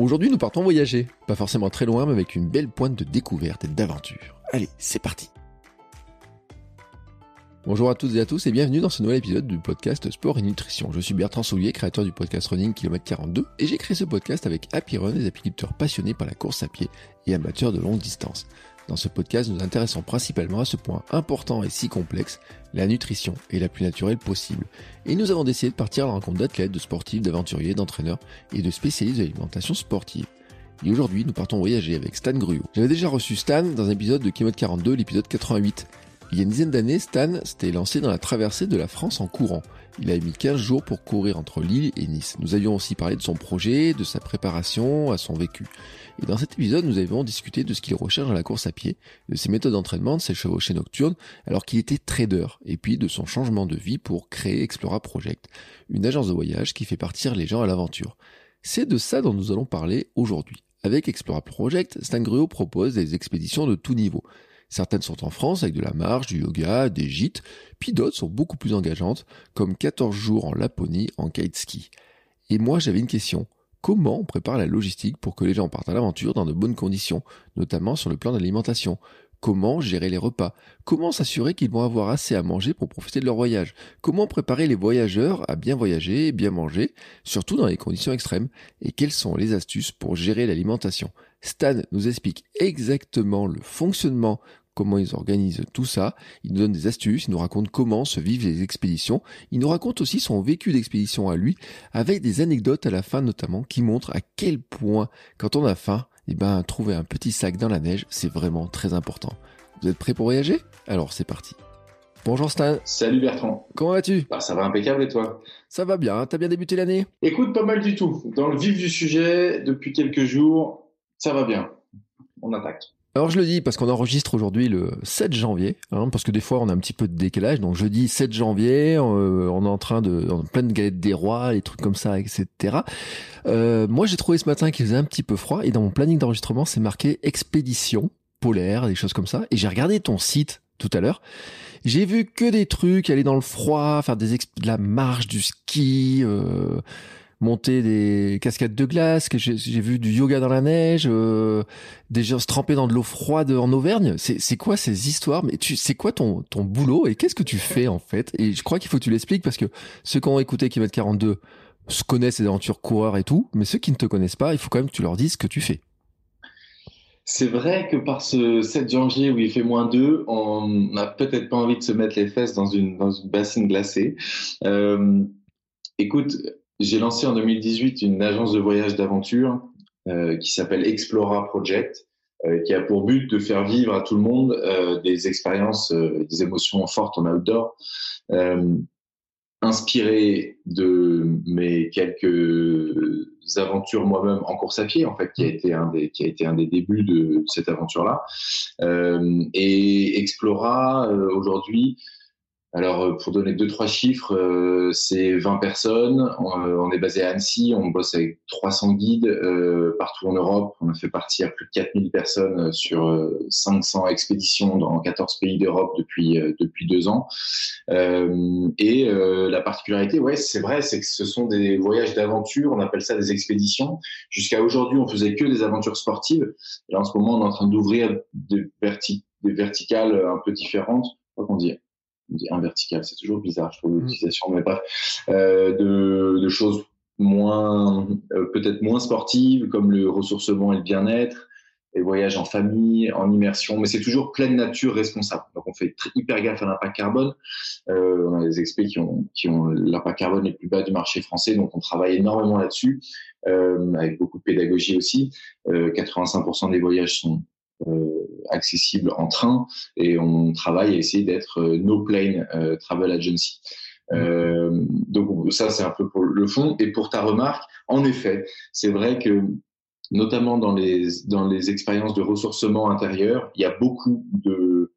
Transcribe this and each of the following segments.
Aujourd'hui, nous partons voyager. Pas forcément très loin, mais avec une belle pointe de découverte et d'aventure. Allez, c'est parti Bonjour à toutes et à tous et bienvenue dans ce nouvel épisode du podcast Sport et Nutrition. Je suis Bertrand Soulier, créateur du podcast Running Km 42 et j'ai créé ce podcast avec Happy Run, des apiculteurs passionnés par la course à pied et amateurs de longue distance. Dans ce podcast, nous intéressons principalement à ce point important et si complexe, la nutrition est la plus naturelle possible. Et nous avons décidé de partir à la rencontre d'athlètes, de sportifs, d'aventuriers, d'entraîneurs et de spécialistes de l'alimentation sportive. Et aujourd'hui, nous partons voyager avec Stan Gruot. J'avais déjà reçu Stan dans un épisode de Kimode 42, l'épisode 88. Il y a une dizaine d'années, Stan s'était lancé dans la traversée de la France en courant. Il a mis 15 jours pour courir entre Lille et Nice. Nous avions aussi parlé de son projet, de sa préparation, à son vécu. Et dans cet épisode, nous avions discuté de ce qu'il recherche dans la course à pied, de ses méthodes d'entraînement, de ses chevauchées nocturnes, alors qu'il était trader, et puis de son changement de vie pour créer Explora Project, une agence de voyage qui fait partir les gens à l'aventure. C'est de ça dont nous allons parler aujourd'hui. Avec Explora Project, Stan Gruot propose des expéditions de tout niveau. Certaines sont en France avec de la marche, du yoga, des gîtes, puis d'autres sont beaucoup plus engageantes, comme 14 jours en Laponie en kite ski. Et moi j'avais une question. Comment on prépare la logistique pour que les gens partent à l'aventure dans de bonnes conditions, notamment sur le plan de l'alimentation Comment gérer les repas? Comment s'assurer qu'ils vont avoir assez à manger pour profiter de leur voyage? Comment préparer les voyageurs à bien voyager et bien manger, surtout dans les conditions extrêmes? Et quelles sont les astuces pour gérer l'alimentation? Stan nous explique exactement le fonctionnement comment ils organisent tout ça. Il nous donne des astuces, il nous raconte comment se vivent les expéditions. Il nous raconte aussi son vécu d'expédition à lui, avec des anecdotes à la fin notamment qui montrent à quel point, quand on a faim, eh ben, trouver un petit sac dans la neige, c'est vraiment très important. Vous êtes prêts pour voyager? Alors c'est parti. Bonjour Stan. Salut Bertrand. Comment vas-tu? Bah, Ça va impeccable et toi? Ça va bien, t'as bien débuté l'année? Écoute, pas mal du tout. Dans le vif du sujet, depuis quelques jours, ça va bien. On attaque. Alors je le dis parce qu'on enregistre aujourd'hui le 7 janvier, hein, parce que des fois on a un petit peu de décalage. Donc jeudi 7 janvier, euh, on est en train de, en pleine galette des rois, les trucs comme ça, etc. Euh, moi j'ai trouvé ce matin qu'il faisait un petit peu froid et dans mon planning d'enregistrement c'est marqué expédition polaire, des choses comme ça. Et j'ai regardé ton site tout à l'heure. J'ai vu que des trucs, aller dans le froid, faire des de la marche, du ski. Euh, monter des cascades de glace, que j'ai vu du yoga dans la neige, euh, des gens se tremper dans de l'eau froide en Auvergne. C'est quoi ces histoires? Mais tu c'est quoi ton ton boulot et qu'est-ce que tu fais en fait? Et je crois qu'il faut que tu l'expliques parce que ceux qui ont écouté Kilomètre 42 se connaissent ces aventures coureurs et tout, mais ceux qui ne te connaissent pas, il faut quand même que tu leur dises ce que tu fais. C'est vrai que par ce 7 janvier où il fait moins 2, on n'a peut-être pas envie de se mettre les fesses dans une, dans une bassine glacée. Euh, écoute, j'ai lancé en 2018 une agence de voyage d'aventure euh, qui s'appelle Explora Project, euh, qui a pour but de faire vivre à tout le monde euh, des expériences, euh, des émotions fortes en outdoor, inspiré de mes quelques aventures moi-même en course à pied, en fait, qui a été un des, qui a été un des débuts de cette aventure-là. Et Explora aujourd'hui alors, euh, pour donner deux, trois chiffres, euh, c'est 20 personnes. Euh, on, est basé à Annecy. On bosse avec 300 guides partout en Europe. On a fait partir plus de 4000 personnes sur 500 expéditions dans 14 pays d'Europe depuis, depuis deux ans. et la particularité, ouais, c'est vrai, c'est que ce sont des voyages d'aventure. On appelle ça des expéditions. Jusqu'à aujourd'hui, on faisait que des aventures sportives. Et là, en ce moment, on est en train d'ouvrir des, verticales un peu différentes. Qu'on dit un vertical, c'est toujours bizarre, je trouve mm. l'utilisation, mais bref, euh, de, de, choses moins, euh, peut-être moins sportives, comme le ressourcement et le bien-être, les voyages en famille, en immersion, mais c'est toujours pleine nature responsable. Donc on fait hyper gaffe à l'impact carbone. Euh, on a des experts qui ont, qui ont l'impact carbone le plus bas du marché français, donc on travaille énormément là-dessus, euh, avec beaucoup de pédagogie aussi. 85% euh, des voyages sont accessible en train et on travaille à essayer d'être euh, no plane euh, travel agency. donc ça c'est un peu pour le fond et pour ta remarque, en effet, c'est vrai que notamment dans les dans les expériences de ressourcement intérieur, il y a beaucoup de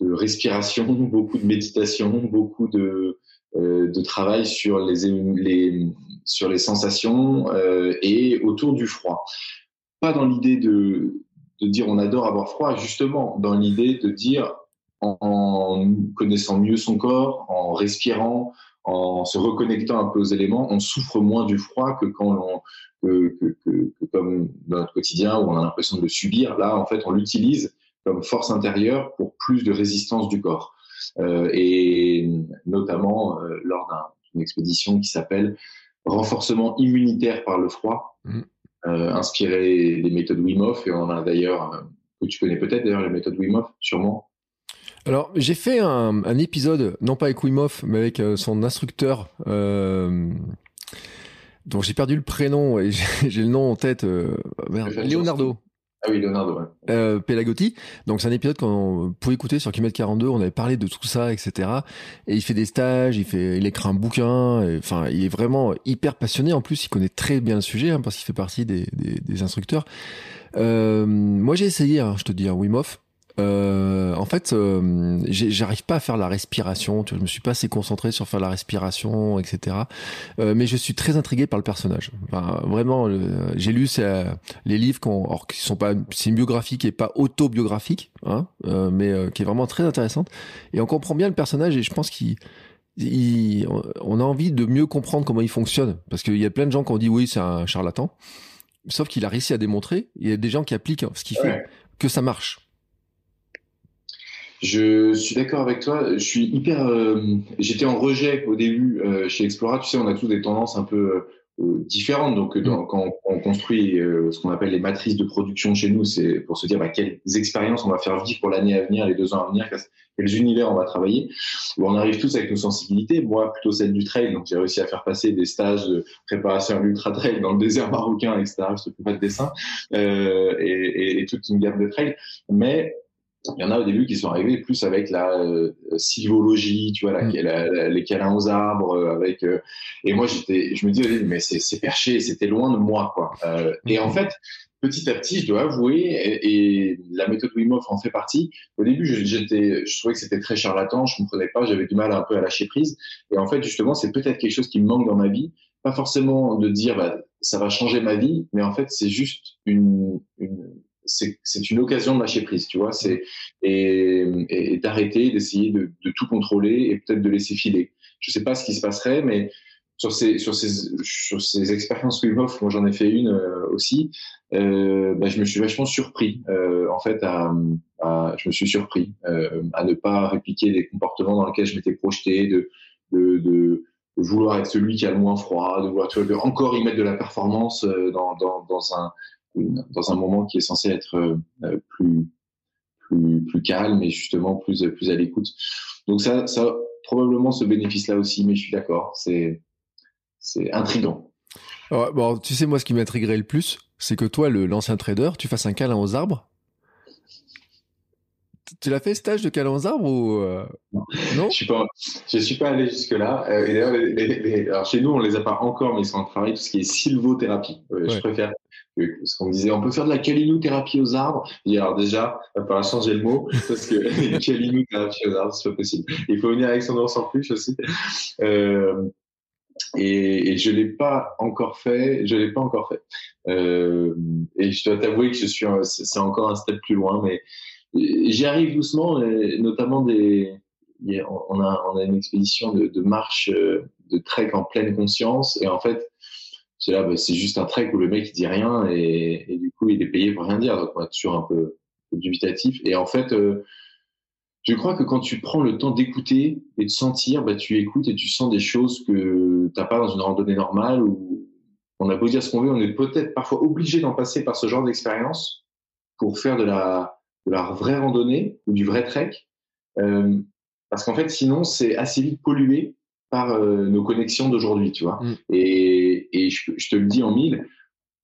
de respiration, beaucoup de méditation, beaucoup de de travail sur les sur les sensations et autour du froid. Pas dans l'idée de de dire on adore avoir froid, justement, dans l'idée de dire en, connaissant mieux son corps, en respirant, en se reconnectant un peu aux éléments, on souffre moins du froid que quand on, que, que, comme dans notre quotidien où on a l'impression de le subir. Là, en fait, on l'utilise comme force intérieure pour plus de résistance du corps. Euh, et notamment euh, lors d'une expédition qui s'appelle renforcement immunitaire par le froid, mmh. Euh, inspiré des méthodes Wim Hof. Et on a d'ailleurs, euh, que tu connais peut-être d'ailleurs les méthodes Wim Hof, sûrement. Alors, j'ai fait un, un, épisode, non pas avec Wim Hof, mais avec euh, son instructeur, euh, dont j'ai perdu le prénom et j'ai le nom en tête. Euh, merde, Leonardo. Ah oui, Leonardo, ouais. Euh. Donc, c'est un épisode qu'on pouvait écouter sur Kilomètre 42. On avait parlé de tout ça, etc. Et il fait des stages, il fait, il écrit un bouquin. Enfin, il est vraiment hyper passionné. En plus, il connaît très bien le sujet, hein, parce qu'il fait partie des, des, instructeurs. Euh, moi, j'ai essayé, hein, je te dis, un Wim. Euh, en fait, euh, j'arrive pas à faire la respiration. Tu vois, je me suis pas assez concentré sur faire la respiration, etc. Euh, mais je suis très intrigué par le personnage. Enfin, vraiment, j'ai lu les livres qui sont pas, c'est une biographie qui est pas autobiographique, hein, euh, mais euh, qui est vraiment très intéressante. Et on comprend bien le personnage et je pense qu'il on a envie de mieux comprendre comment il fonctionne parce qu'il y a plein de gens qui ont dit oui c'est un charlatan sauf qu'il a réussi à démontrer il y a des gens qui appliquent ce qu'il fait que ça marche je suis d'accord avec toi. Je suis hyper. Euh, j'étais en rejet au début euh, chez Explora. Tu sais, on a tous des tendances un peu euh, différentes. Donc, mm. quand on construit ce qu'on appelle les matrices de production chez nous, c'est pour se dire bah, quelles expériences on va faire vivre pour l'année à venir, les deux ans à venir, quels univers on va travailler. on arrive tous avec nos sensibilités. Moi, plutôt celle du trail. Donc, j'ai réussi à faire passer des stages de préparation à l'ultra trail dans le désert marocain, etc. Je ne fais pas de dessin et, et, toute une gamme de trail. Mais il y en a au début qui sont arrivés plus avec la euh, silvologie, tu vois, la, mm. les câlins aux arbres, euh, avec. Euh, et moi, j'étais, je me disais, mais c'est perché, c'était loin de moi, quoi. Euh, et en fait, petit à petit, je dois avouer, et, la méthode Wim Hof en fait partie. Au début, j'étais, je trouvais que c'était très charlatan, je comprenais pas, j'avais du mal un peu à lâcher prise. Et en fait, justement, c'est peut-être quelque chose qui me manque dans ma vie. Pas forcément de dire, bah, ça va changer ma vie, mais en fait, c'est juste une, une c'est une occasion de lâcher prise, tu vois, et, d'arrêter, d'essayer de, tout contrôler et peut-être de laisser filer. Je sais pas ce qui se passerait, mais sur ces sur ces sur ces expériences Wim Hof, moi j'en ai fait une euh, aussi. Euh, bah, je me suis vachement surpris, euh, en fait, je me suis surpris à ne pas répliquer des comportements dans lesquels je m'étais projeté, de, vouloir être celui qui a le moins froid, de vouloir tu vois, encore y mettre de la performance dans un dans un moment qui est censé être euh, plus, plus, plus calme et justement plus, plus à l'écoute. Donc ça, ça probablement ce bénéfice-là aussi, mais je suis d'accord, c'est, c'est intriguant. bon, tu sais, moi, ce qui m'intriguerait le plus, c'est que toi, le, l'ancien trader, tu fasses un câlin aux arbres. Tu l'as fait stage de câlin aux arbres ou euh, non, Je suis pas, je suis pas allé jusque là. Euh, et d'ailleurs, chez nous, on les a pas encore, mais ils sont en travail tout ce qui est sylvothérapie. Je préfère ce qu'on disait, on peut faire de la calinothérapie aux arbres. Et alors déjà, il va falloir changer le mot parce que calinothérapie aux arbres, c'est pas possible. Il faut venir avec son ours en plus aussi. Euh, et, et, je l'ai pas encore fait. Je l'ai pas encore fait. Euh, et je dois t'avouer que je suis, c'est encore un step plus loin, mais j'y arrive doucement. notamment des, on a, on a une expédition de, de marche, euh, de trek en pleine conscience, et en fait c'est là, bah, c'est juste un trek où le mec il dit rien et, et, du coup il est payé pour rien dire. Donc on est toujours un peu, dubitatif. Et en fait, euh, je crois que quand tu prends le temps d'écouter et de sentir, bah, tu écoutes et tu sens des choses que t'as pas dans une randonnée normale ou on a beau dire ce qu'on veut, on est peut-être parfois obligé d'en passer par ce genre d'expérience pour faire de la, de la vraie randonnée ou du vrai trek. Euh, parce qu'en fait, sinon, c'est assez vite pollué par euh, nos connexions d'aujourd'hui, tu vois. Mm. Et, et je, je, te le dis en mille,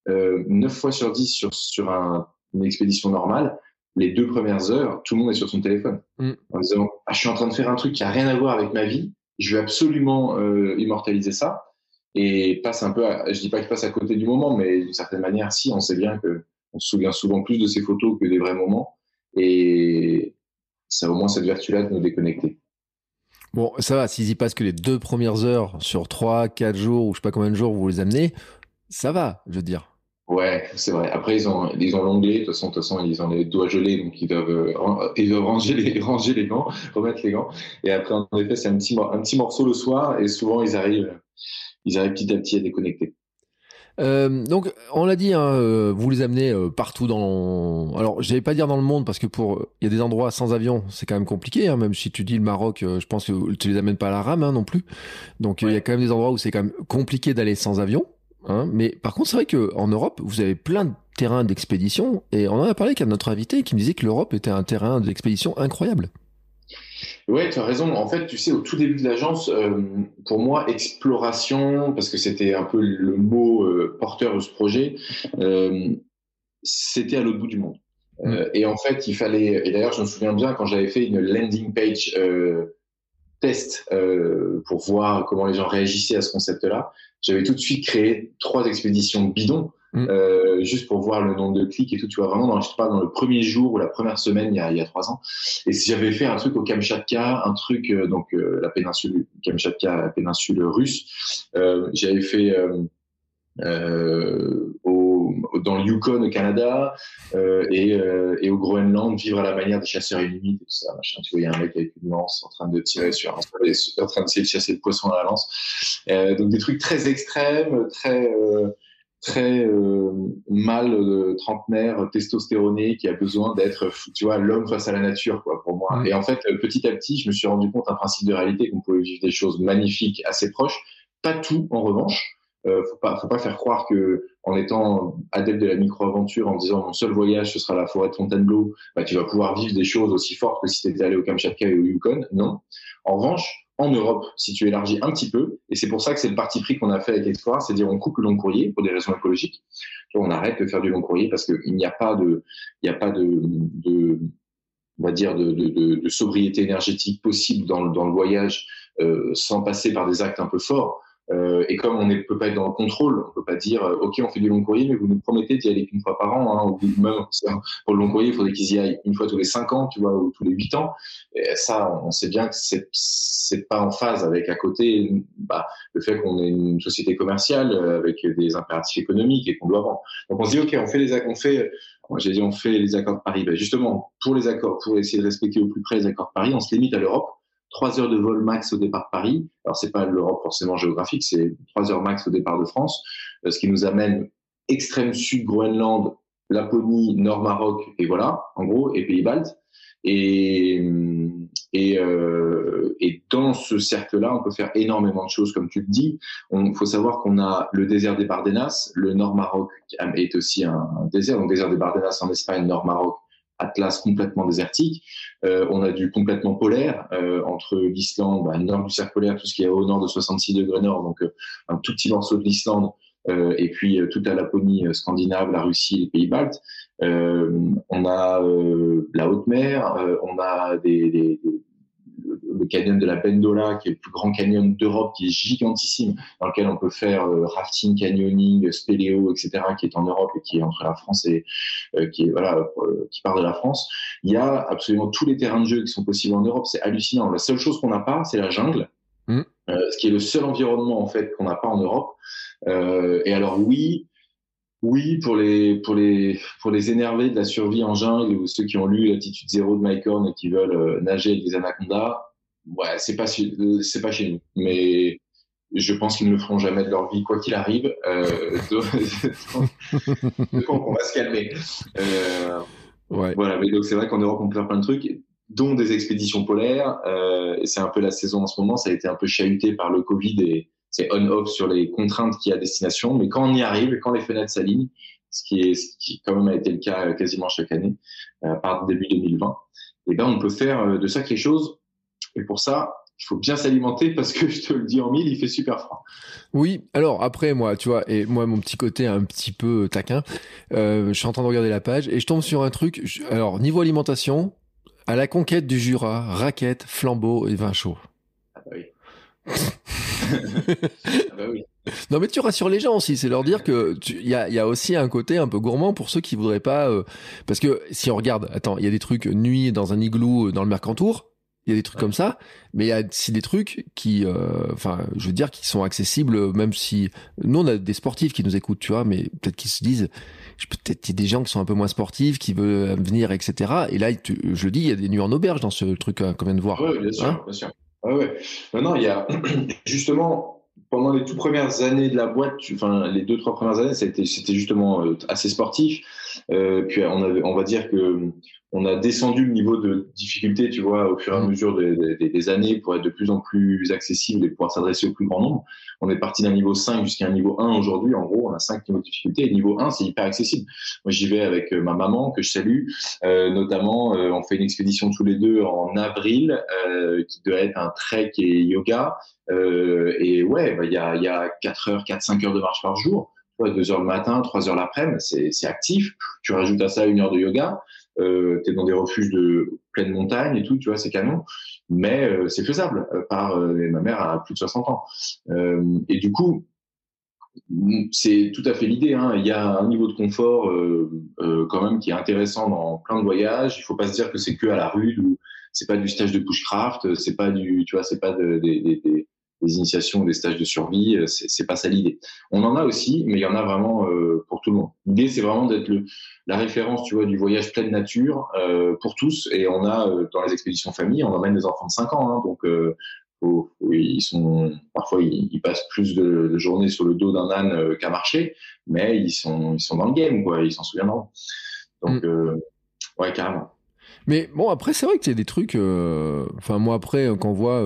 euh, 9 fois sur 10 sur, sur un, une expédition normale, les deux premières heures, tout le monde est sur son téléphone. Mm. En disant, ah, je suis en train de faire un truc qui a rien à voir avec ma vie, je vais absolument euh, immortaliser ça. Et passe un peu, à, je dis pas qu'il passe à côté du moment, mais d'une certaine manière, si, on sait bien que on se souvient souvent plus de ces photos que des vrais moments. Et ça au moins cette vertu-là de nous déconnecter. Bon, ça va, s'ils y passent que les deux premières heures sur trois, quatre jours, ou je sais pas combien de jours vous les amenez, ça va, je veux dire. Ouais, c'est vrai. Après, ils ont, ils ont l'onglet. De toute façon, de toute façon, ils ont les doigts gelés, donc ils doivent, ils doivent ranger les, ranger les gants, remettre les gants. Et après, en effet, c'est un petit, un petit morceau le soir, et souvent, ils arrivent, ils arrivent petit à petit à déconnecter. Euh, donc, on l'a dit, hein, euh, vous les amenez euh, partout dans. Alors, je vais pas dire dans le monde parce que pour il y a des endroits sans avion, c'est quand même compliqué. Hein, même si tu dis le Maroc, je pense que tu les amènes pas à la rame hein, non plus. Donc, il y a quand même des endroits où c'est quand même compliqué d'aller sans avion. Mais par contre, c'est vrai que en Europe, vous avez plein de terrains d'expédition et on en a parlé avec notre invité qui me disait que l'Europe était un terrain d'expédition incroyable. Oui, tu as raison. En fait, tu sais, au tout début de l'agence, euh, pour moi, exploration, parce que c'était un peu le mot euh, porteur de ce projet, euh, c'était à l'autre bout du monde. Mm. et en fait, il fallait, et d'ailleurs, je me souviens bien quand j'avais fait une landing page test pour voir comment les gens réagissaient à ce concept-là, j'avais tout de suite créé trois expéditions bidons Mm. Euh, juste pour voir le nombre de clics et tout. Tu vois, vraiment, dans, je sais pas, dans le premier jour ou la première semaine, il y a, il y a trois ans. Et si j'avais fait un truc au Kamchatka, un truc, euh, donc euh, la péninsule Kamchatka, la péninsule russe, j'avais fait au, dans le Yukon au Canada et, et, au Groenland, vivre à la manière des chasseurs illimités, tout ça, machin. Tu vois, il y a un mec avec une lance en train de tirer sur un, en train d'essayer de chasser le poisson à la lance. donc des trucs très extrêmes, très très euh, mal euh, trentenaire, testostéroné, qui a besoin d'être, tu vois, l'homme face à la nature, quoi, pour moi. Et en fait, petit à petit, je me suis rendu compte d'un principe de réalité qu'on pouvait vivre des choses magnifiques, assez proches. Pas tout, en revanche. Euh, faut pas, faut pas faire croire que en étant adepte de la micro-aventure, en disant mon seul voyage ce sera la forêt de Fontainebleau, bah, tu vas pouvoir vivre des choses aussi fortes que si tu étais allé au Kamchatka et au Yukon. Non. En revanche, en Europe, si tu élargis un petit peu, et c'est pour ça que c'est le parti pris qu'on a fait avec Explorer, c'est dire on coupe le long courrier pour des raisons écologiques. On arrête de faire du long courrier parce qu'il n'y a pas de, il n'y a pas de, on va dire de, de, de, sobriété énergétique possible dans, dans le voyage euh, sans passer par des actes un peu forts. Euh, et comme on ne peut pas être dans le contrôle, on peut pas dire euh, OK, on fait du long courrier, mais vous nous promettez d'y aller une fois par an. Hein, ou même pour le long courrier, il faudrait qu'ils y aillent une fois tous les cinq ans, tu vois, ou tous les huit ans. Et ça, on sait bien que c'est c'est pas en phase avec à côté bah, le fait qu'on est une société commerciale euh, avec des impératifs économiques et qu'on doit vendre. Donc on se dit OK, on fait les on fait j'ai dit on fait les accords de Paris. Ben justement, pour les accords, pour essayer de respecter au plus près les accords de Paris, on se limite à l'Europe trois heures de vol max au départ de Paris. Alors c'est pas l'Europe forcément géographique, c'est trois heures max au départ de France, euh, ce qui nous amène extrême sud Groenland, Laponie, Nord Maroc et voilà, en gros, et pays baltes. Et et, euh, et dans ce cercle-là, on peut faire énormément de choses, comme tu le dis. Il faut savoir qu'on a le désert des Bardenas, le Nord Maroc est aussi un, un désert, donc désert des Bardenas en Espagne, Nord Maroc Atlas complètement désertique. Euh, on a du complètement polaire euh, entre l'Islande, bah, nord du cercle polaire, tout ce qui est au nord de 66 degrés nord, donc euh, un tout petit morceau de l'Islande, et puis toute la Laponie scandinave, la Russie, les pays baltes. on a la haute mer, on a des, des, le canyon de la Bendola, qui est le plus grand canyon d'Europe, qui est gigantissime, dans lequel on peut faire euh, rafting, canyoning, spéléo, etc., qui est en Europe et qui est entre la France et euh, qui est voilà, euh, qui part de la France. Il y a absolument tous les terrains de jeu qui sont possibles en Europe. C'est hallucinant. La seule chose qu'on n'a pas, c'est la jungle, mmh. ce qui est le seul environnement en fait qu'on n'a pas en Europe. et alors oui, oui, pour les, pour les, pour les énervés de la survie en jungle ou ceux qui ont lu l'attitude zéro de Mike Horn et qui veulent nager avec des anacondas, ouais, c'est pas, c'est pas chez nous. Mais je pense qu'ils ne le feront jamais de leur vie, quoi qu'il arrive. Euh, donc, on va se calmer. Euh, ouais. Voilà, mais donc c'est vrai qu'en Europe, on peut faire plein de trucs, dont des expéditions polaires. Euh, c'est un peu la saison en ce moment. Ça a été un peu chahuté par le Covid et c'est on-off sur les contraintes qu'il y a à destination. Mais quand on y arrive, quand les fenêtres s'alignent, ce qui est, ce qui quand a été le cas quasiment chaque année, euh, par début 2020, et eh ben on peut faire euh, de sacrées choses et pour ça, il faut bien s'alimenter parce que je te le dis en mille, il fait super froid. Oui, alors après moi, tu vois, et moi mon petit côté un petit peu taquin, euh, je suis en train de regarder la page et je tombe sur un truc. alors niveau alimentation, à la conquête du Jura, raquettes, flambeaux et vin chaud. Ah bah oui. ah bah oui. Non mais tu rassures les gens aussi, c'est leur dire que il y a, y a, aussi un côté un peu gourmand pour ceux qui voudraient pas, euh, parce que si on regarde, attends, il y a des trucs nuit dans un igloo euh, dans le Mercantour, il y a des trucs comme ça, mais il y a aussi des trucs qui, euh, enfin, je veux dire, qui sont accessibles, même si nous on a des sportifs qui nous écoutent, tu vois, mais peut-être qu'ils se disent, peut-être qu'il y a des gens qui sont un peu moins sportifs, qui veulent venir, etc. Et là, je le dis, il y a des nuits en auberge dans ce truc hein, qu'on vient de voir. Oui, bien sûr, hein bien sûr. Ouais, Maintenant, il y a justement pendant les toutes premières années de la boîte, enfin les deux trois premières années, c'était c'était justement euh, assez sportif. Euh, puis on avait, on va dire que on a descendu le niveau de difficulté, tu vois, au fur et à mmh. mesure des, des, des, années pour être de plus en plus accessible et pouvoir s'adresser au plus grand nombre. On est parti d'un niveau 5 jusqu'à un niveau 1 aujourd'hui. En gros, on a 5 niveaux de difficulté. Et niveau 1, c'est hyper accessible. Moi, j'y vais avec euh, ma maman, que je salue. Euh, notamment, euh, on fait une expédition tous les deux en avril, euh, qui doit être un trek et yoga. Euh, et ouais, bah, il y, a, y a 4 heures, 4-5 heures de marche par jour. 2 heures le matin, 3 heures l'après-midi, c'est actif. Tu rajoutes à ça une heure de yoga euh, tu es dans des refuges de pleine montagne et tout, tu vois, c'est canon. Mais euh, c'est faisable euh, par euh, ma mère a plus de 60 ans. et du coup, c'est tout à fait l'idée. Hein. Il y a un niveau de confort quand même qui est intéressant dans plein de voyages. Il faut pas se dire que c'est que à la rue ou c'est pas du stage de bushcraft, c'est pas du, tu vois, c'est pas de, des des initiations, des stages de survie, euh, c'est pas ça l'idée. On en a aussi, mais il y en a vraiment euh, pour tout le monde. L'idée, c'est vraiment d'être la référence, tu vois, du voyage pleine nature euh, pour tous. Et on a dans les expéditions famille, on emmène des enfants de 5 ans, hein, donc ils sont parfois ils, passent plus de, journées sur le dos d'un âne qu'à marcher, mais ils sont ils sont dans le game, quoi. Ils s'en souviendront. Donc mm. ouais, carrément. Mais bon, après, c'est vrai que c'est des trucs. Enfin, moi, après, quand on voit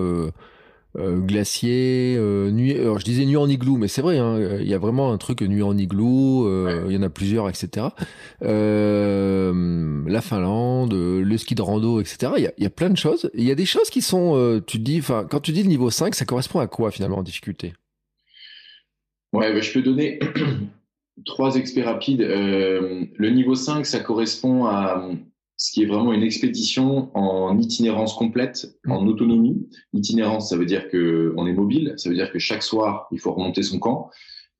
euh, glacier, euh, nuit. Alors je disais nuit en igloo, mais c'est vrai, hein, il y a vraiment un truc nuit en igloo. Euh, il y en a plusieurs, etc. la Finlande, le ski de rando, etc. Il y a, y a, plein de choses. Il y a des choses qui sont, tu dis, enfin, quand tu dis le niveau 5, ça correspond à quoi finalement en difficulté? Ouais, bah, je peux donner trois experts rapides. le niveau 5, ça correspond à ce qui est vraiment une expédition en itinérance complète, en mmh. autonomie. Itinérance, ça veut dire que on est mobile, ça veut dire que chaque soir, il faut remonter son camp.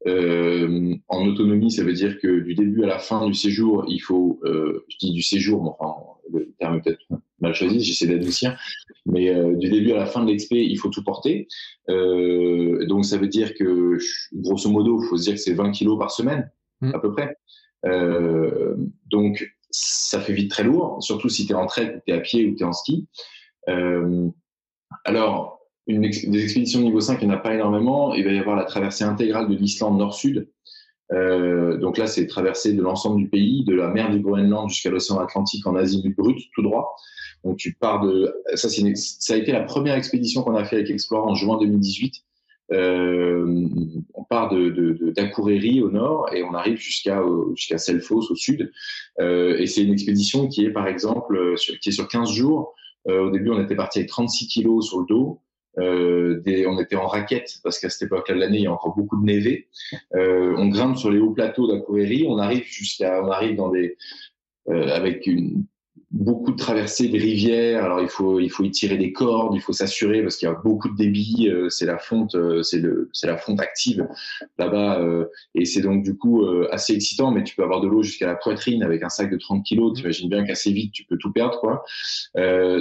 Euh, en autonomie, ça veut dire que du début à la fin du séjour, il faut, euh, je dis du séjour, mais enfin, le terme est peut-être mal choisi, j'essaie d'adoucir, mais euh, du début à la fin de l'expé, il faut tout porter. Euh, donc ça veut dire que, grosso modo, il faut se dire que c'est 20 kilos par semaine, mmh. à peu près. Euh, donc ça fait vite très lourd, surtout si tu es en trek, tu es à pied ou tu es en ski. Euh, alors, une des expéditions niveau 5, il n'y en a pas énormément. Il va y avoir la traversée intégrale de l'Islande nord-sud. Euh, donc là, c'est traversée de l'ensemble du pays, de la mer du Groenland jusqu'à l'océan Atlantique en Asie brute, tout droit. Donc tu pars de ça, ça a été la première expédition qu'on a fait avec Explore en juin 2018. Euh, on part de, au nord et on arrive jusqu'à jusqu'à Selfos au sud. Euh, et c'est une expédition qui est par exemple euh, sur, qui est sur 15 jours. au début, on était parti avec 36 kilos sur le dos. on était en raquette parce qu'à cette époque-là de l'année, il y a encore beaucoup de névé. on grimpe sur les hauts plateaux d'Akureyri. On arrive jusqu'à, on arrive dans des avec une beaucoup de traversées des rivières. Alors il faut il faut y tirer des cordes, il faut s'assurer parce qu'il y a beaucoup de débit. Euh, c'est la fonte, euh, c'est le c'est la fonte active là-bas euh, et c'est donc du coup assez excitant. Mais tu peux avoir de l'eau jusqu'à la poitrine avec un sac de 30 kilos. Mmh. T'imagines bien qu'assez vite tu peux tout perdre quoi.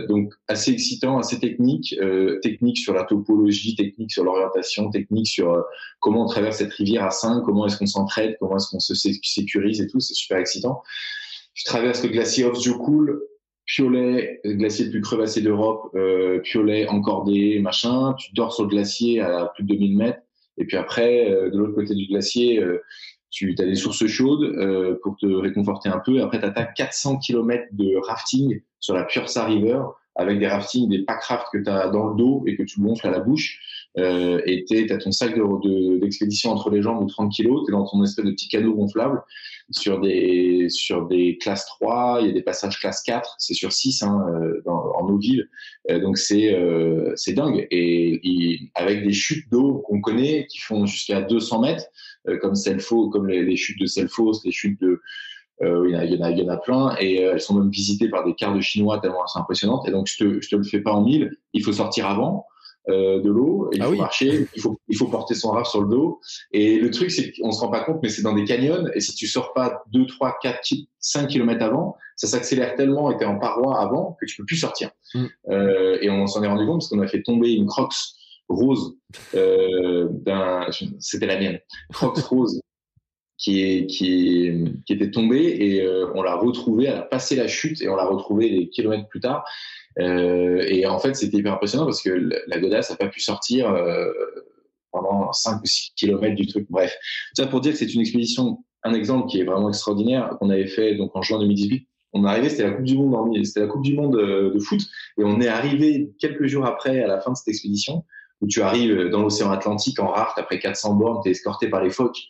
donc assez excitant, assez technique, technique sur la topologie, technique sur l'orientation, technique sur comment on traverse cette rivière à 5, comment est-ce qu'on s'entraide, comment est-ce qu'on se sécurise et tout. C'est super excitant. Je traverse le glacier Jokul, Piolet, le glacier le plus crevassé d'Europe, euh, Piolet encordé, machin. Tu dors sur le glacier à plus de 2000 mètres. Et puis après, euh, de l'autre côté du glacier, euh, tu as des sources chaudes euh, pour te réconforter un peu. Après, tu attaques 400 km de rafting sur la Pursa River avec des raftings, des pack rafts que tu as dans le dos et que tu gonfles à la bouche. Euh, et tu as ton sac d'expédition de, entre les jambes de 30 kilos, tu es dans ton espèce de petit canot gonflable sur des, sur des classes 3, il y a des passages classe 4, c'est sur 6 hein, euh, dans, en eau vive, euh, donc c'est euh, c'est dingue. Et, et, avec des chutes d'eau qu'on connaît qui font jusqu'à 200 mètres, comme Selfos, comme les, chutes de Selfos, les chutes de euh, il, y en a, il, y en a, il y en a plein et elles sont même visitées par des quarts de chinois tellement elles sont impressionnantes. Et donc je te, je te le fais pas en mille, il faut sortir avant. Euh, de l'eau, il ah faut marcher, il faut, il faut porter son raf sur le dos. Et le truc, c'est qu'on se rend pas compte, mais c'est dans des canyons, et si tu sors pas 2, 3, 4, 5 kilomètres avant, ça s'accélère tellement et t'es en paroi avant que tu peux plus sortir. Mm. Euh, et on s'en est rendu compte parce qu'on a fait tomber une Crocs rose euh, d'un, c'était la mienne, Crocs rose qui était tombée et euh, on l'a retrouvée, elle a passé la chute et on l'a retrouvée des kilomètres plus tard. Euh, et en fait, c'était hyper impressionnant parce que la godasse a pas pu sortir euh, pendant 5 ou 6 kilomètres du truc. Bref, ça pour dire que c'est une expédition, un exemple qui est vraiment extraordinaire qu'on avait fait donc en juin 2018 on est arrivé, c'était la Coupe du Monde, c'était la Coupe du Monde de foot, et on est arrivé quelques jours après, à la fin de cette expédition, où tu arrives dans l'océan Atlantique en raft après 400 bornes, tu es escorté par les phoques,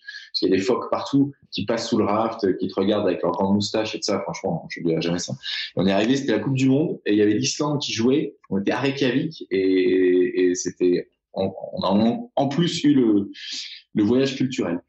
qu'il y a des phoques partout qui passent sous le raft, qui te regardent avec leurs grandes moustaches et tout ça. Franchement, je n'oublierai jamais ça. on est arrivé, c'était la Coupe du Monde, et il y avait l'Islande qui jouait. On était à Reykjavik, et, c'était, on, a en plus eu le, le voyage culturel.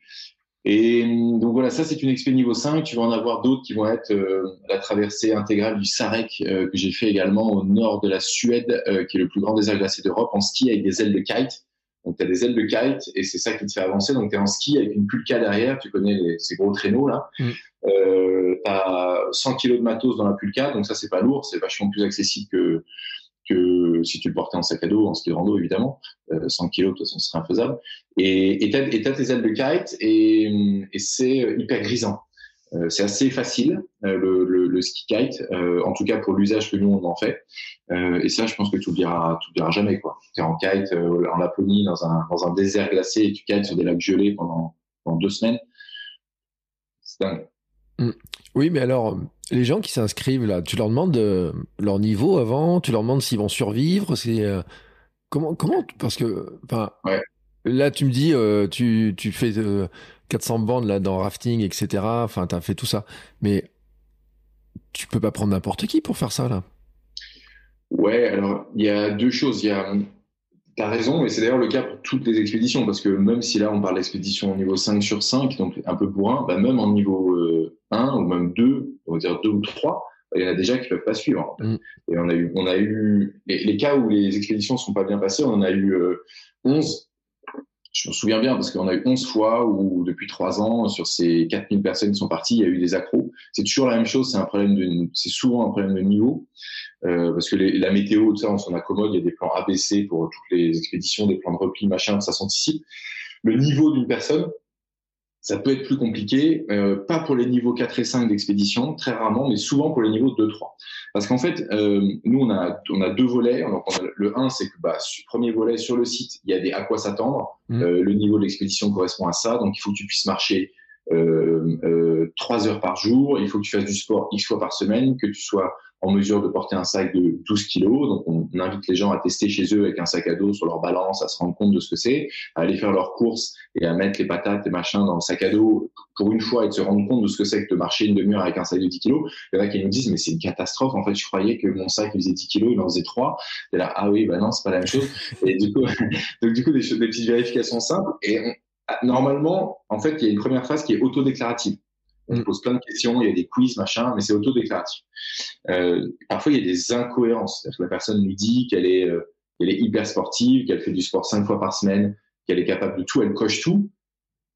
Et donc voilà, ça c'est une expé niveau 5. Tu vas en avoir d'autres qui vont être euh, la traversée intégrale du Sarek euh, que j'ai fait également au nord de la Suède, euh, qui est le plus grand désert glacé d'Europe, en ski avec des ailes de kite. Donc tu as des ailes de kite et c'est ça qui te fait avancer. Donc tu es en ski avec une pulka derrière, tu connais les, ces gros traîneaux là. Mm. tu as 100 kg de matos dans la pulka, donc ça c'est pas lourd, c'est vachement plus accessible que que si tu le portais en sac à dos, en ski de rando évidemment, 100 kg de toute façon ce serait infaisable. Et tu as, tes ailes de kite et, et c'est hyper grisant. Euh, c'est assez facile euh, le, le, le, ski kite, euh, en tout cas pour l'usage que nous on en fait. et ça, je pense que tu oublieras, tu oublieras jamais quoi. es en kite en Laponie dans un dans un désert glacé et tu kites sur des lacs gelés pendant, pendant deux semaines. C'est dingue. Mm. Oui, mais alors, les gens qui s'inscrivent là, tu leur demandes leur niveau avant, tu leur demandes s'ils vont survivre. C'est comment, comment, parce que, enfin, là, tu me dis, tu, tu fais 400 bandes là dans rafting, etc. Enfin, tu as fait tout ça. Mais tu peux pas prendre n'importe qui pour faire ça là. Ouais, alors il y a deux choses. Il y a, t'as raison, et c'est d'ailleurs le cas pour toutes les expéditions, parce que même si là on parle d'expédition au niveau 5 sur 5, donc un peu bourrin, bah même en niveau 1 euh, ou même 2, on va dire 2 ou 3, bah, il y en a déjà qui peuvent pas suivre. Mm. Et on a eu, on a eu les, cas où les expéditions sont pas bien passées, on en a eu 11 euh, je me souviens bien parce qu'on a eu 11 fois où depuis 3 ans, sur ces 4000 personnes qui sont parties, il y a eu des accros. C'est toujours la même chose, c'est souvent un problème de niveau. Euh, parce que la météo, on s'en accommode, il y a des plans ABC pour toutes les expéditions, des plans de repli, machin, ça s'anticipe. Le niveau d'une personne, ça peut être plus compliqué, euh, pas pour les niveaux 4 et 5 d'expédition, très rarement, mais souvent pour les niveaux 2, 3. Parce qu'en fait, euh, nous, on a, on a deux volets. Donc on a, le 1, c'est que, bah, premier volet, sur le site, il y a des à quoi s'attendre. Mmh. Euh, le niveau de l'expédition correspond à ça. Donc, il faut que tu puisses marcher euh, euh, trois heures par jour. Il faut que tu fasses du sport X fois par semaine, que tu sois en mesure de porter un sac de 12 kilos. Donc, on, invite les gens à tester chez eux avec un sac à dos sur leur balance, à se rendre compte de ce que c'est, à aller faire leurs courses et à mettre les patates et machins dans le sac à dos pour une fois et de se rendre compte de ce que c'est que de marcher une demi-heure avec un sac de 10 kilos. Il y en a qui nous disent, mais c'est une catastrophe. En fait, je croyais que mon sac faisait 10 kilos, il en faisait 3. Et là, ah oui, bah non, c'est pas la même chose. Et du coup, donc, du coup, des, des petites vérifications simples. Et normalement, en fait, il y a une première phase qui est autodéclarative. On mm. pose plein de questions, il y a des quiz, machin, mais c'est autodéclaratif. Euh, parfois, il y a des incohérences. la personne nous dit qu'elle est, euh, est hyper sportive, qu'elle fait du sport cinq fois par semaine, qu'elle est capable de tout, elle coche tout.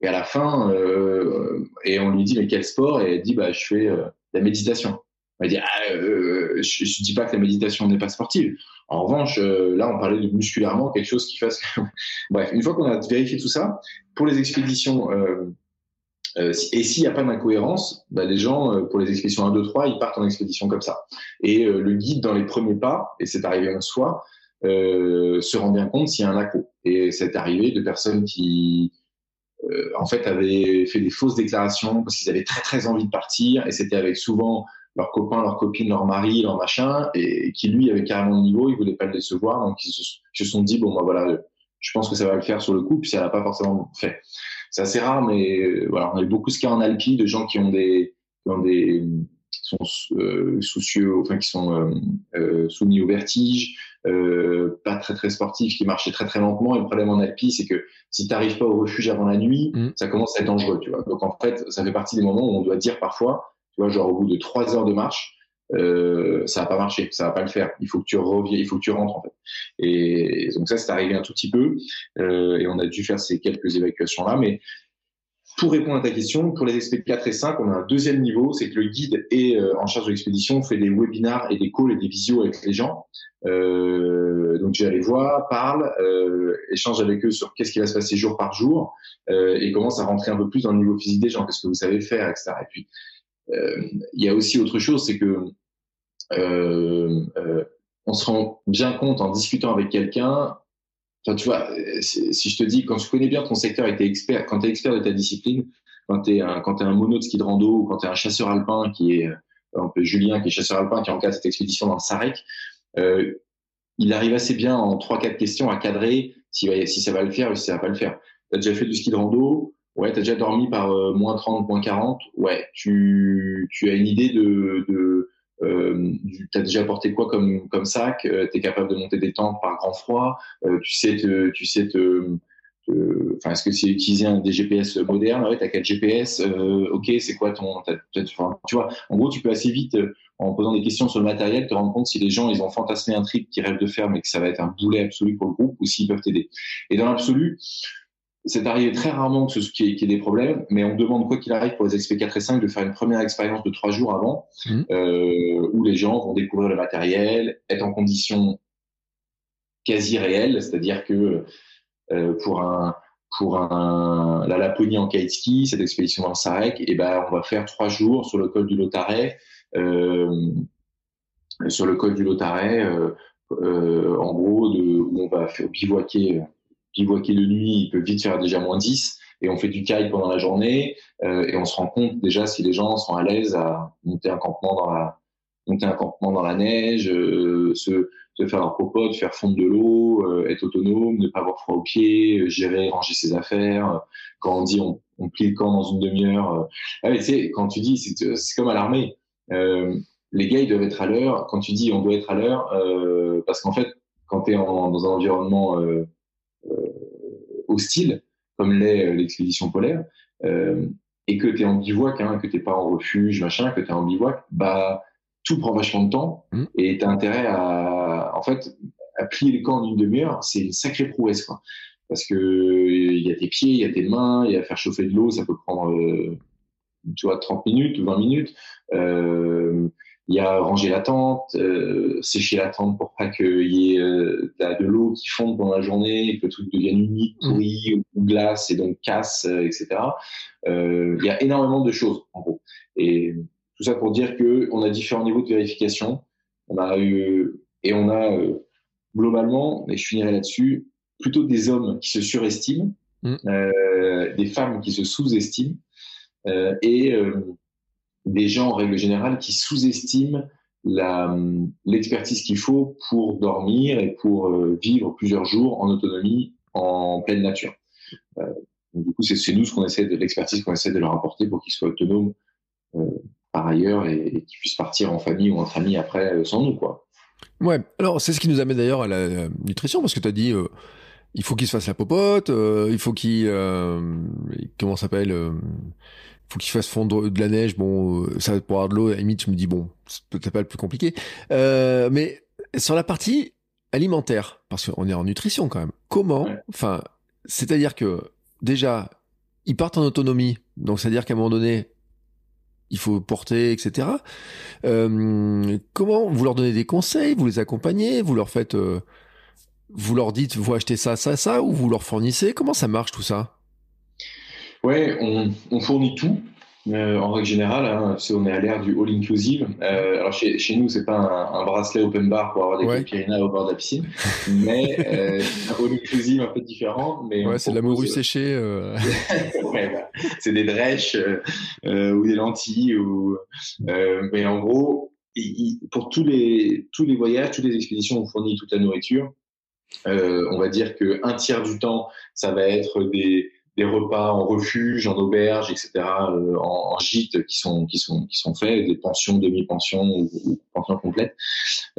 Et à la fin, euh, et on lui dit mais quel sport? Et elle dit bah je fais euh, la méditation. Dit ah, euh, je, je dis pas que la méditation n'est pas sportive. En revanche, euh, là, on parlait de musculairement quelque chose qui fasse. Bref, une fois qu'on a vérifié tout ça, pour les expéditions, euh, et s'il n'y a pas d'incohérence, bah, les gens, pour les expéditions 1, 2, 3, ils partent en expédition comme ça. Et le guide, dans les premiers pas, et c'est arrivé en soi, se rend bien compte s'il y a un accro. Et c'est arrivé de personnes qui, en fait, avaient fait des fausses déclarations parce qu'ils avaient très très envie de partir, et c'était avec souvent leurs copains, leurs copines, leur mari, leur machin, et qui lui avait carrément le niveau, il voulait pas le décevoir, donc ils se, sont dit bon bah voilà, je pense que ça va le faire sur le coup, puis ça l'a pas forcément fait. C'est assez rare, mais euh, voilà, on a eu beaucoup ce cas en Alpi de gens qui ont des, qui ont des sont euh, soucieux, enfin qui sont euh, soumis au vertige, euh, pas très très sportifs, qui marchaient très très lentement. Et le problème en Alpi, c'est que si tu n'arrives pas au refuge avant la nuit, mmh. ça commence à être dangereux, tu vois. Donc en fait, ça fait partie des moments où on doit dire parfois, vois, genre au bout de trois heures de marche, euh, ça va pas marcher, ça va pas le faire. Il faut que tu reviennes, il faut que tu rentres en fait. Et donc ça, c'est arrivé un tout petit peu, euh, et on a dû faire ces quelques évacuations là, mais pour répondre à ta question, pour les expéditions 4 et 5, on a un deuxième niveau, c'est que le guide est euh, en charge de l'expédition, fait des webinars et des calls et des visios avec les gens. Euh, donc j'ai les voir, parle, euh, échange avec eux sur qu'est-ce qui va se passer jour par jour euh, et commence à rentrer un peu plus dans le niveau physique des gens, qu'est-ce que vous savez faire, etc. Et puis il y a aussi autre chose, c'est que on se rend bien compte en discutant avec quelqu'un tu vois, si je te dis, quand tu connais bien ton secteur et que es expert, quand tu es expert de ta discipline, quand tu es un, un mono de ski de rando ou quand tu es un chasseur alpin qui est, un peu Julien qui est chasseur alpin qui encadre cette expédition dans le Sarek, euh, il arrive assez bien en 3-4 questions à cadrer si, ça va le faire ou si ça va pas le faire. Tu as déjà fait du ski de rando, ouais, tu as déjà dormi par euh, moins 30, moins 40, ouais, tu, as une idée de euh, tu as déjà porté quoi comme, sac, euh, tu es capable de monter des tentes par grand froid, euh, tu sais te, tu sais te, enfin, est-ce que c'est utiliser des GPS modernes? Ouais, t'as quel GPS euh, Ok, c'est quoi ton, tu vois, en gros, tu peux assez vite, en posant des questions sur le matériel, te rendre compte si les gens ils ont fantasmé un trip qu'ils rêvent de faire, mais que ça va être un boulet absolu pour le groupe, ou s'ils peuvent t'aider. Et dans l'absolu, c'est arrivé très rarement que ce qui ait, des problèmes, mais on demande quoi qu'il arrive pour les XP 4 et 5 de faire une première expérience de trois jours avant, mmh. euh, où les gens vont découvrir le matériel, être en condition quasi réelle, c'est-à-dire que euh, pour un pour un, la Laponie en kite ski, cette expédition le Sarek, et eh ben on va faire trois jours sur le col du Lotaret, euh, sur le col du Lotaret, en gros de, où on va faire bivouaquer bivouaquer de nuit, il peut vite faire déjà moins 10 et on fait du kite pendant la journée euh, et on se rend compte déjà si les gens sont à l'aise à monter un campement dans la neige, euh, se, faire leur popote, faire fondre de l'eau, euh, être autonome, ne pas avoir froid aux pieds, gérer, ranger ses affaires. Quand on dit on, on plie le camp dans une demi-heure, ah, tu sais, quand tu dis c'est comme à l'armée, les gars ils doivent être à l'heure. Quand tu dis on doit être à l'heure, parce qu'en fait quand tu es dans un environnement hostile, comme l'est euh, l'expédition polaire, euh, et que tu es en bivouac, hein, que tu pas en refuge, machin, que tu es en bivouac, bah, tout prend vachement de temps mmh. et tu as intérêt à, en fait, à plier le camp en une demi-heure, c'est une sacrée prouesse, quoi. Parce que il y a tes pieds, il y a tes mains, il y a faire chauffer de l'eau, ça peut prendre, euh, tu vois, 30 minutes ou 20 minutes. Euh, il y a ranger la tente, euh, sécher la tente pour pas qu'il y ait euh, de l'eau qui fonde pendant la journée, que le truc devienne humide, mm. pourri ou glace et donc casse, euh, etc. Euh, il y a énormément de choses en gros. Et tout ça pour dire que on a différents niveaux de vérification. On a eu et on a euh, globalement, et je finirai là-dessus, plutôt des hommes qui se surestiment, mm. des femmes qui se sous-estiment et des gens en règle générale qui sous-estiment l'expertise qu'il faut pour dormir et pour euh, vivre plusieurs jours en autonomie en pleine nature. Euh, du coup, c'est nous ce qu'on essaie l'expertise qu'on essaie de leur apporter pour qu'ils soient autonomes euh, par ailleurs et, qu'ils puissent partir en famille ou entre amis après sans nous, quoi. Ouais. Alors c'est ce qui nous amène d'ailleurs à la nutrition parce que tu as dit il faut qu'ils se fassent la popote, il faut qu'ils comment s'appelle faut qu'il fasse fondre de la neige. Bon, euh, ça pour avoir de l'eau, à la limite, je me dis bon, c'est peut-être pas le plus compliqué. Euh, mais sur la partie alimentaire, parce qu'on est en nutrition quand même. Comment, enfin, c'est-à-dire que déjà, ils partent en autonomie, donc c'est-à-dire qu'à un moment donné, il faut porter, etc. Euh, comment vous leur donnez des conseils, vous les accompagnez, vous leur faites, euh, vous leur dites, vous achetez ça, ça, ça, ou vous leur fournissez Comment ça marche tout ça? Ouais, on, on, fournit tout. Euh, en règle générale, hein, on est à l'ère du all inclusive. Euh, alors chez, chez nous, c'est pas un, un, bracelet open bar pour avoir des ouais. Au bord de la piscine, mais euh, un all inclusive un peu différent. Mais ouais, c'est de la morue séchée. Euh... ouais, bah, c'est des drèches euh, ou des lentilles. Ou, mais en gros, pour tous les tous les voyages, toutes les expéditions, on fournit toute la nourriture. on va dire que un tiers du temps, ça va être des des repas en refuge, en auberge, etc., euh, en, en, gîte qui sont qui sont qui sont faits, des pensions, demi-pensions ou, ou, pensions complètes.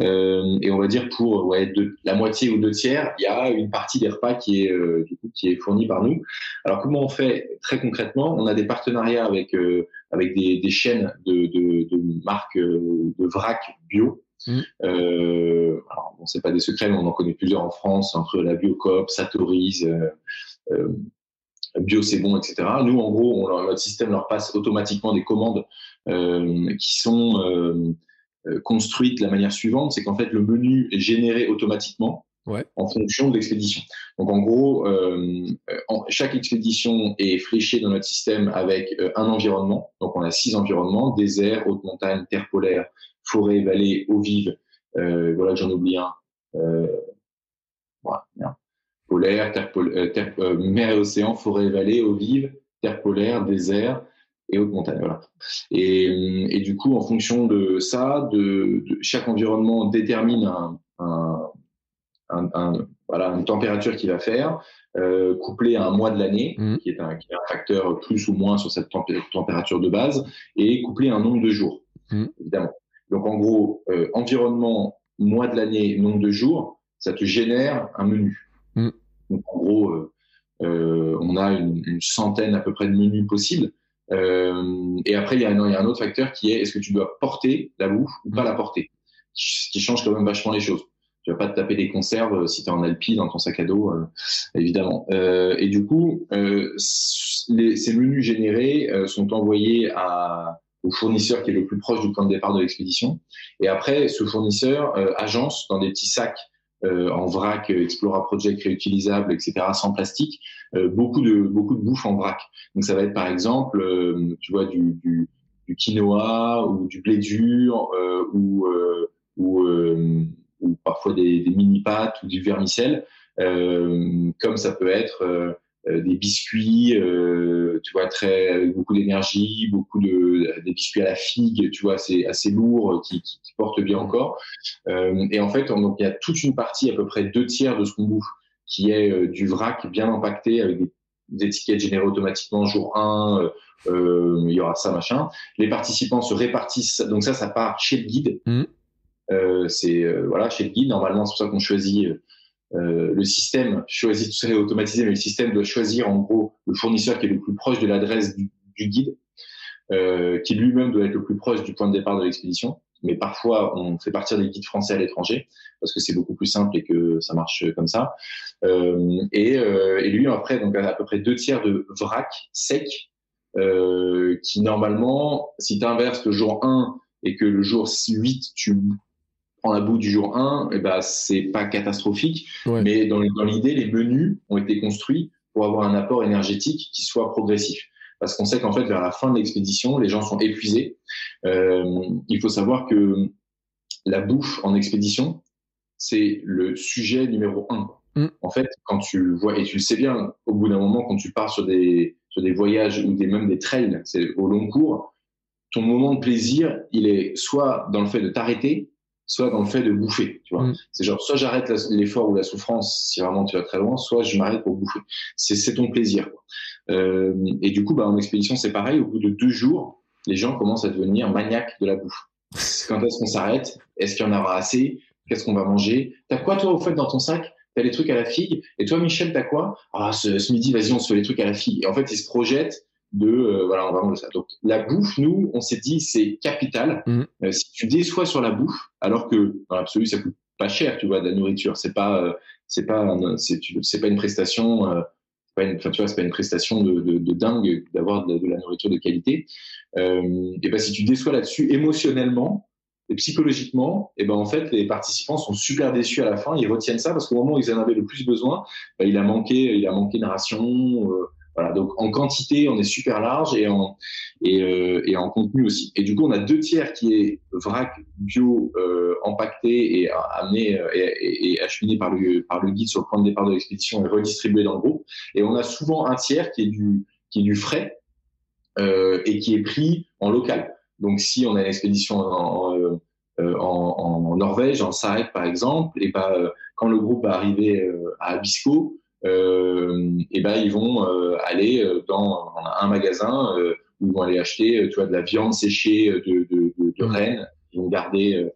Euh, et on va dire pour ouais de, la moitié ou deux tiers, il y a une partie des repas qui est euh, du coup qui est fournie par nous. Alors comment on fait très concrètement? On a des partenariats avec avec des, des, chaînes de, de, de marques de vrac bio. Mmh. Euh, alors, bon, c'est pas des secrets, mais on en connaît plusieurs en France, entre la Biocop, Satorise, euh, bio c'est bon, etc. Nous, en gros, on notre système leur passe automatiquement des commandes qui sont construites de la manière suivante, c'est qu'en fait le menu est généré automatiquement en fonction de l'expédition. Donc en gros, euh, chaque expédition est fléchée dans notre système avec euh, un environnement. Donc on a six environnements désert, haute montagne, terre polaire, forêt, vallée, eau vive. Euh, voilà, j'en oublie un. Euh, Polaire, terre, terre mer et océan, forêt, vallée, eau vive, terre polaire, désert et haute montagne. Voilà. Et, et, du coup, en fonction de ça, de, de chaque environnement détermine un, un un, voilà, une température qu'il va faire, euh, couplé à un mois de l'année, mmh. qui, est un, qui est un facteur plus ou moins sur cette température de base, et couplé à un nombre de jours, mmh. évidemment. Donc en gros, euh, environnement, mois de l'année, nombre de jours, ça te génère un menu. Donc en gros, euh, euh on a une, centaine à peu près de menus possibles. Euh, et après, il y, a un, autre facteur qui est est-ce que tu dois porter la bouffe ou pas la porter, qui change quand même vachement les choses. Tu vas pas te taper des conserves si tu es en Alpi dans ton sac à dos, évidemment. Et du coup, ces menus générés sont envoyés au fournisseur qui est le plus proche du point de départ de l'expédition. Et après, ce fournisseur agence dans des petits sacs en vrac, Explora Project réutilisable, etc., sans plastique, beaucoup de beaucoup de bouffe en vrac. Donc ça va être par exemple, tu vois, du, du, du, quinoa ou du blé dur ou ou ou parfois des, des mini-pâtes ou du vermicelle, euh, comme ça peut être euh, euh, des biscuits, euh, tu vois, très avec beaucoup d'énergie, beaucoup de des biscuits à la figue, tu vois, c'est assez lourd, qui, qui, qui portent bien encore. Euh, et en fait, donc il y a toute une partie, à peu près deux tiers de ce qu'on bouffe, qui est du vrac bien impacté avec des, des étiquettes générées automatiquement jour 1. Euh, il y aura ça machin. Les participants se répartissent, donc ça, ça part chez le guide. Mmh. Euh, c'est euh, voilà chez le guide normalement c'est pour ça qu'on choisit euh, le système choisit tout ça automatisé mais le système doit choisir en gros le fournisseur qui est le plus proche de l'adresse du, guide qui lui-même doit être le plus proche du point de départ de l'expédition mais parfois on fait partir des guides français à l'étranger parce que c'est beaucoup plus simple et que ça marche comme ça. Euh, et, euh, et, lui après donc à peu près deux tiers de vrac sec euh, qui normalement si tu inverses le jour 1 et que le jour 8 tu prends la boue du jour 1, et eh ben, c'est pas catastrophique. Mais dans, dans l'idée, les menus ont été construits pour avoir un apport énergétique qui soit progressif. Parce qu'on sait qu'en fait, vers la fin de l'expédition, les gens sont épuisés. Euh, il faut savoir que la bouffe en expédition, c'est le sujet numéro un. Mm. En fait, quand tu vois, et tu le sais bien, au bout d'un moment, quand tu pars sur des, sur des voyages ou des, même des trails, c'est au long cours, ton moment de plaisir, il est soit dans le fait de t'arrêter, soit dans le fait de bouffer. Tu vois, mm. c'est genre soit j'arrête l'effort ou la souffrance si vraiment tu vas très loin, soit je m'arrête pour bouffer. C'est ton plaisir. Quoi. Euh, et du coup, bah, en expédition, c'est pareil. Au bout de deux jours, les gens commencent à devenir maniaques de la bouffe. Quand est-ce qu'on s'arrête? Est-ce qu'il y en aura assez? Qu'est-ce qu'on va manger? T'as quoi toi au fait dans ton sac? T'as les trucs à la figue? Et toi, Michel, t'as quoi? Ah, ce, ce midi, vas-y, on se fait les trucs à la figue. Et en fait, ils se projettent de euh, voilà on va manger ça donc la bouffe nous on s'est dit c'est capital mm. euh, si tu déçois sur la bouffe alors que dans l'absolu ça coûte pas cher tu vois de la nourriture c'est pas euh, c'est pas c'est c'est pas une prestation pas une, enfin, tu vois c'est pas une prestation de, de, de dingue d'avoir de, de, la nourriture de qualité et ben si tu déçois là-dessus émotionnellement et psychologiquement, et ben en fait, les participants sont super déçus à la fin. Ils retiennent ça parce qu'au moment où ils en avaient le plus besoin, ben, il a manqué, il a manqué de ration, euh, donc en quantité, on est super large et en, euh, et, en contenu aussi. Et du coup, on a deux tiers qui est vrac bio euh, empaqueté et amené euh, et, acheminé par le, par le guide sur le point de départ de l'expédition et redistribué dans le groupe. Et on a souvent un tiers qui est du, qui est du frais euh, et qui est pris en local. Donc si on a une expédition en, en, euh, Norvège, en Sarek par exemple, et ben, quand le groupe va arriver à Abisko, euh, et ben ils vont euh, aller euh, dans un magasin où ils vont aller acheter tu vois de la viande séchée de, de, de, de mmh. rennes. Ils vont garder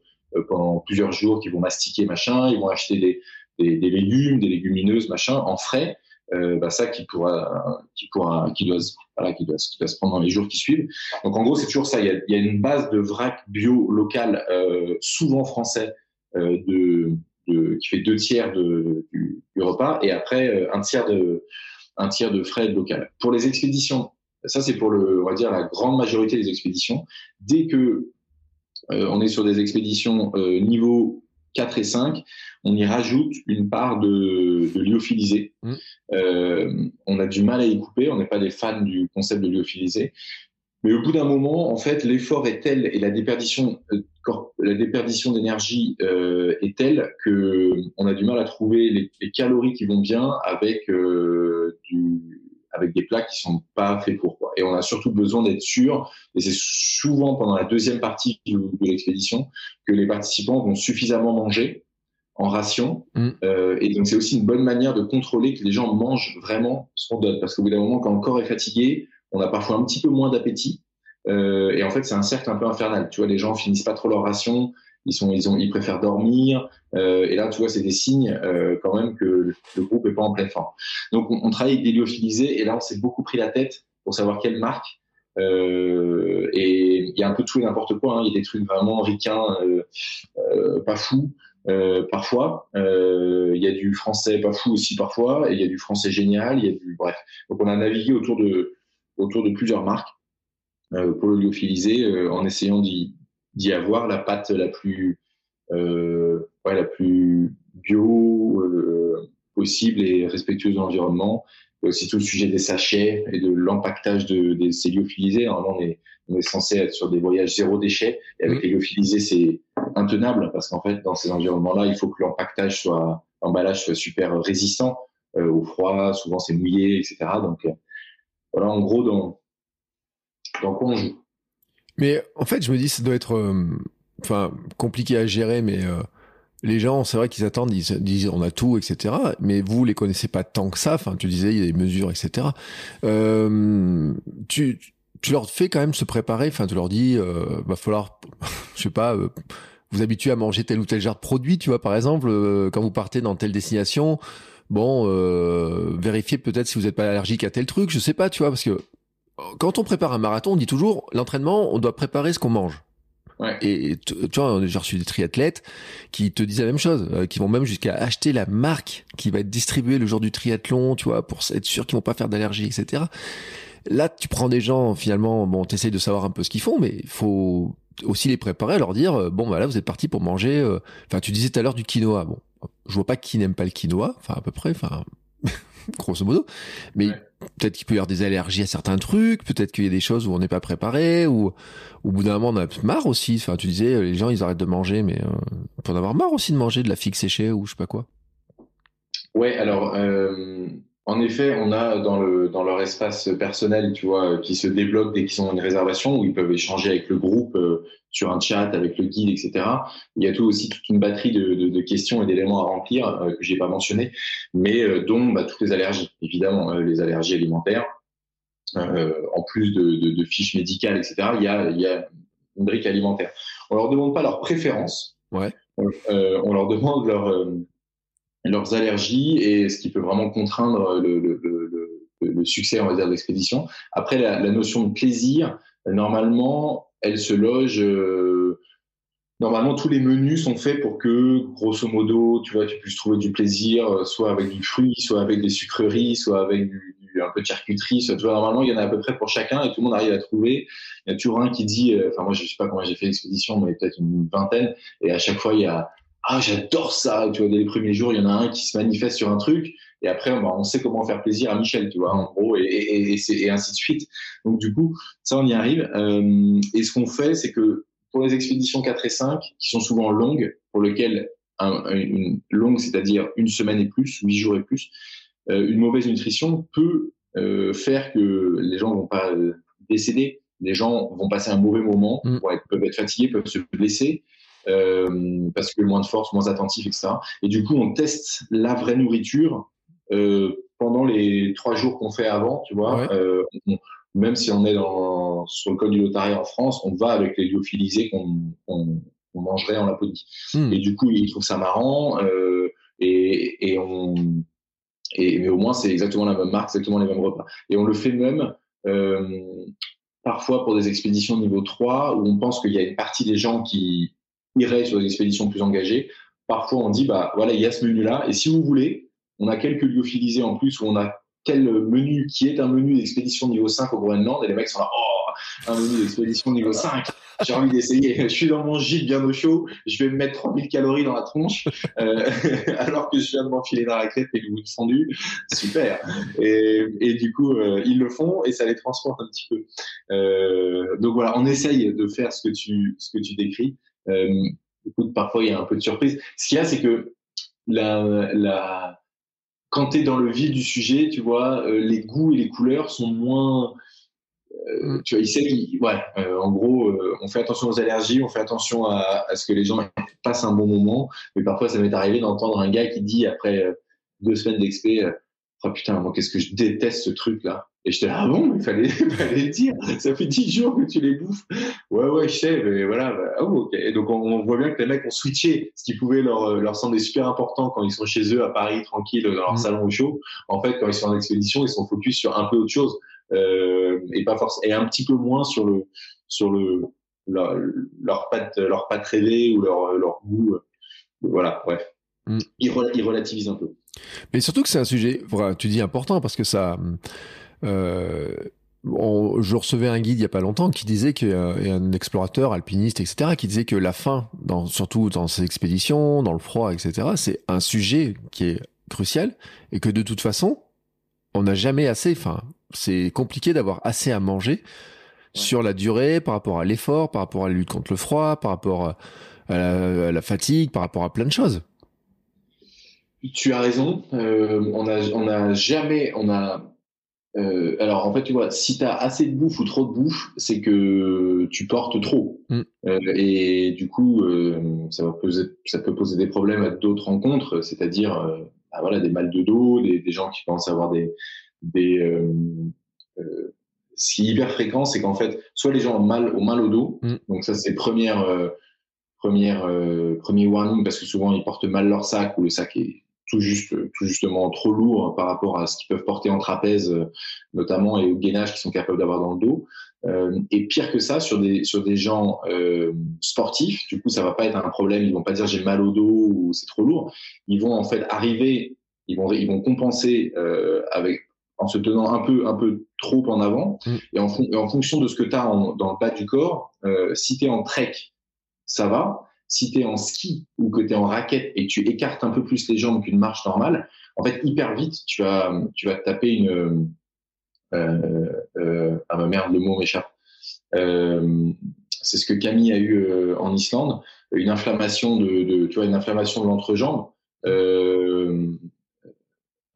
pendant plusieurs jours qu'ils vont mastiquer machin. Ils vont acheter des, des, des, légumes des légumineuses machin en frais. Euh, bah ça qui pourra qui pourra qui doit voilà qui doit qui doit se prendre dans les jours qui suivent. Donc en gros c'est toujours ça. Il y a, il y a une base de vrac bio local euh, souvent français euh, de de, qui fait deux tiers de, du, du, repas et après euh, un tiers de, un tiers de frais local. Pour les expéditions, ça c'est pour le, on va dire la grande majorité des expéditions. Dès que euh, on est sur des expéditions euh, niveau 4 et 5, on y rajoute une part de, de lyophilisé. Mmh. Euh, on a du mal à y couper, on n'est pas des fans du concept de lyophilisé. Mais au bout d'un moment, en fait, l'effort est tel et la déperdition, euh, la déperdition d'énergie euh, est telle que on a du mal à trouver les, les calories qui vont bien avec euh, du, avec des plats qui sont pas faits pour quoi. Et on a surtout besoin d'être sûr, et c'est souvent pendant la deuxième partie de, l'expédition que les participants vont suffisamment manger en ration. Mm. Euh, et donc c'est aussi une bonne manière de contrôler que les gens mangent vraiment ce qu'on donne, parce qu'au bout d'un moment, quand le corps est fatigué, on a parfois un petit peu moins d'appétit. Euh, et en fait, c'est un cercle un peu infernal. Tu vois, les gens finissent pas trop leur ration, ils sont, ils ont, ils préfèrent dormir. Euh, et là, tu vois, c'est des signes euh, quand même que le, groupe est pas en pleine forme. Donc, on, travaille avec des lyophilisés, et là, on s'est beaucoup pris la tête pour savoir quelle marque. Euh, et il y a un peu tout et n'importe quoi. Hein. Il y a des trucs vraiment ricains, euh, euh, pas fous. Parfois, il y a du français pas fou aussi parfois, et il y a du français génial, il y a du bref. Donc on a navigué autour de autour de plusieurs marques pour le lyophilisé en essayant d'y avoir la pâte la plus, euh, ouais, la plus bio euh, possible et respectueuse de l'environnement. Aussi tout le sujet des sachets et de l'empactage de, des ces lyophilisés. Normalement, on est, on est censé être sur des voyages zéro déchet. Et avec mmh. les lyophilisés, c'est intenable parce qu'en fait, dans ces environnements-là, il faut que l'empactage soit, l'emballage soit super résistant euh, au froid. Souvent, c'est mouillé, etc. Donc, euh, voilà, en gros, dans, dans quoi on joue. Mais en fait, je me dis, ça doit être euh, enfin compliqué à gérer, mais euh, les gens, c'est vrai qu'ils attendent, ils disent on a tout, etc. Mais vous les connaissez pas tant que ça. Enfin, tu disais il y a des mesures, etc. Euh, tu, tu leur fais quand même se préparer. Enfin, tu leur dis, euh, va falloir, je sais pas, euh, vous habituer à manger tel ou tel genre de produit, tu vois, par exemple, quand vous partez dans telle destination. Bon, vérifiez peut-être si vous n'êtes pas allergique à tel truc, je sais pas, tu vois, parce que quand on prépare un marathon, on dit toujours l'entraînement, on doit préparer ce qu'on mange. Ouais. Et tu vois, j'ai reçu des triathlètes qui te disent la même chose, euh, qui vont même jusqu'à acheter la marque qui va être distribuée le jour du triathlon, tu vois, pour être sûr qu'ils vont pas faire d'allergie, etc. Là, tu prends des gens, finalement, bon, t'essayes de savoir un peu ce qu'ils font, mais il faut aussi les préparer, leur dire, euh, bon, bah là, vous êtes parti pour manger, euh, enfin, tu disais tout à l'heure du quinoa. Bon, je vois pas qui n'aime pas le quinoa, enfin, à peu près, enfin, grosso modo. Mais peut-être qu'il peut y avoir des allergies à certains trucs, peut-être qu'il y a des choses où on n'est pas préparé, ou au bout d'un moment on a marre aussi. Enfin, tu disais, les gens ils arrêtent de manger, mais euh, on peut en avoir marre aussi de manger de la figue séchée ou je sais pas quoi. Ouais, alors euh, en effet, on a dans, le, dans leur espace personnel, tu vois, qui se débloque dès qu'ils ont une réservation, où ils peuvent échanger avec le groupe euh, sur un chat, avec le guide, etc. Il y a tout aussi toute une batterie de, de, de questions et d'éléments à remplir euh, que j'ai pas mentionné, mais euh, dont bah, toutes les allergies, évidemment, euh, les allergies alimentaires, en plus de, de, fiches médicales, etc. Il y a, il y a une brique alimentaire. On leur demande pas leur préférence. Ouais. on leur demande leur leurs allergies et ce qui peut vraiment contraindre le, succès, on va dire, de l'expédition. Après, la, notion de plaisir, normalement, elle se loge. Euh, normalement, tous les menus sont faits pour que, grosso modo, tu vois, tu puisses trouver du plaisir, euh, soit avec du fruit, soit avec des sucreries, soit avec un peu de charcuterie. Soit, tu vois, normalement, il y en a à peu près pour chacun et tout le monde arrive à trouver. Il y a toujours un qui dit, euh, enfin, moi, je sais pas comment j'ai fait l'expédition, mais peut-être une vingtaine. Et à chaque fois, il y a ah j'adore ça tu vois dès les premiers jours il y en a un qui se manifeste sur un truc et après on sait comment faire plaisir à Michel tu vois en gros et, et, et, et ainsi de suite. Donc du coup ça on y arrive. Euh, et ce qu'on fait c'est que pour les expéditions 4 et 5 qui sont souvent longues pour lesquelles un, une longue c'est-à-dire une semaine et plus huit jours et plus euh, une mauvaise nutrition peut euh, faire que les gens vont pas euh, décéder. Les gens vont passer un mauvais moment, mmh. peuvent être fatigués, peuvent se blesser, euh, parce que moins de force, moins attentif, etc. Et du coup, on teste la vraie nourriture euh, pendant les trois jours qu'on fait avant, tu vois. Euh, même si on est dans, sur le col du Lotariat en France, on va avec les lyophilisés qu'on on, on mangerait en Laponie. Hmm. Et du coup, ils trouvent ça marrant et, et on et mais au moins c'est exactement la même marque, exactement les mêmes repas. Et on le fait même parfois pour des expéditions niveau 3 où on pense qu'il y a une partie des gens qui irait sur des expéditions plus engagées, parfois on dit bah voilà il y a ce menu là et si vous voulez on a quelques lyophilisés en plus où on a quel menu qui est un menu d'expédition niveau 5 au Groenland et les mecs sont là oh un menu d'expédition niveau 5 j'ai envie d'essayer. Je suis dans mon gîte bien au chaud. Je vais me mettre 3000 calories dans la tronche euh, alors que je viens de m'enfiler dans la crête et le goût fondu super. Et, et du coup euh, ils le font et ça les transporte un petit peu. Euh, donc voilà on essaye de faire ce que tu ce que tu décris écoute parfois il y a un peu de surprise ce qu'il y a c'est que la, la quand tu es dans le vif du sujet, tu vois, euh, les goûts et les couleurs sont moins. Euh, mm. tu vois, il ouais, euh, en gros, on fait attention aux allergies, on fait attention à, à, ce que les gens passent un bon moment. Mais parfois, ça m'est arrivé d'entendre un gars qui dit après deux semaines d'expé, oh putain, moi, qu'est-ce que je déteste ce truc-là. Et j'étais là, ah bon, il fallait, fallait le dire. Ça fait dix jours que tu les bouffes. Ouais, ouais, je sais, mais voilà. Bah, oh, ok. Et donc, on, voit bien que les mecs ont switché ce qui pouvait leur, leur sembler super important quand ils sont chez eux à Paris, tranquille, dans leur mmh. salon au chaud. En fait, quand ils sont en expédition, ils sont focus sur un peu autre chose. Euh, et pas forcément, et un petit peu moins sur le, sur le, leur, leur patte, leur patte rêvée ou leur, leur goût. Voilà, bref. Mmh. Ils, ils relativisent un peu. Mais surtout que c'est un sujet, tu dis important parce que ça, euh, je recevais un guide il y a pas longtemps qui disait qu'il y a un explorateur, alpiniste, etc., qui disait que la faim, dans, surtout dans ces expéditions, dans le froid, etc., c'est un sujet qui est crucial et que de toute façon, on n'a jamais assez. Enfin, c'est compliqué d'avoir assez à manger sur la durée, par rapport à l'effort, par rapport à la lutte contre le froid, par rapport à la, fatigue, par rapport à plein de choses. Tu as raison. Euh, on a, on a jamais, on a euh, alors en fait, tu vois, si tu as assez de bouffe ou trop de bouffe, c'est que tu portes trop. Mm. Euh, et du coup, euh, ça, va poser, ça peut poser des problèmes à d'autres rencontres, c'est-à-dire euh, bah, voilà, des mal de dos, des, des, gens qui pensent avoir des... des euh, ce qui est hyper fréquent, c'est qu'en fait, soit les gens ont mal, ont mal au dos, mm. donc ça c'est première, première, premier warning, parce que souvent ils portent mal leur sac ou le sac est tout juste, tout justement trop lourd par rapport à ce qu'ils peuvent porter en trapèze, euh, notamment, et au gainage qu'ils sont capables d'avoir dans le dos. Euh, et pire que ça, sur des sur des gens euh, sportifs, du coup, ça va pas être un problème. Ils vont pas dire j'ai mal au dos ou c'est trop lourd. Ils vont en fait arriver, ils vont ils vont compenser euh, avec en se tenant un peu un peu trop en avant. Mm. Et, en, en, fonction de ce que tu as dans le bas du corps, si tu es en trek, ça va si tu es en ski ou que tu es en raquette et tu écartes un peu plus les jambes qu'une marche normale, en fait, hyper vite, tu vas, tu vas taper une. Euh, euh, ah ma merde, le mot m'échappe. Euh, c'est ce que Camille a eu en Islande, une inflammation de, de, une inflammation de l'entrejambe.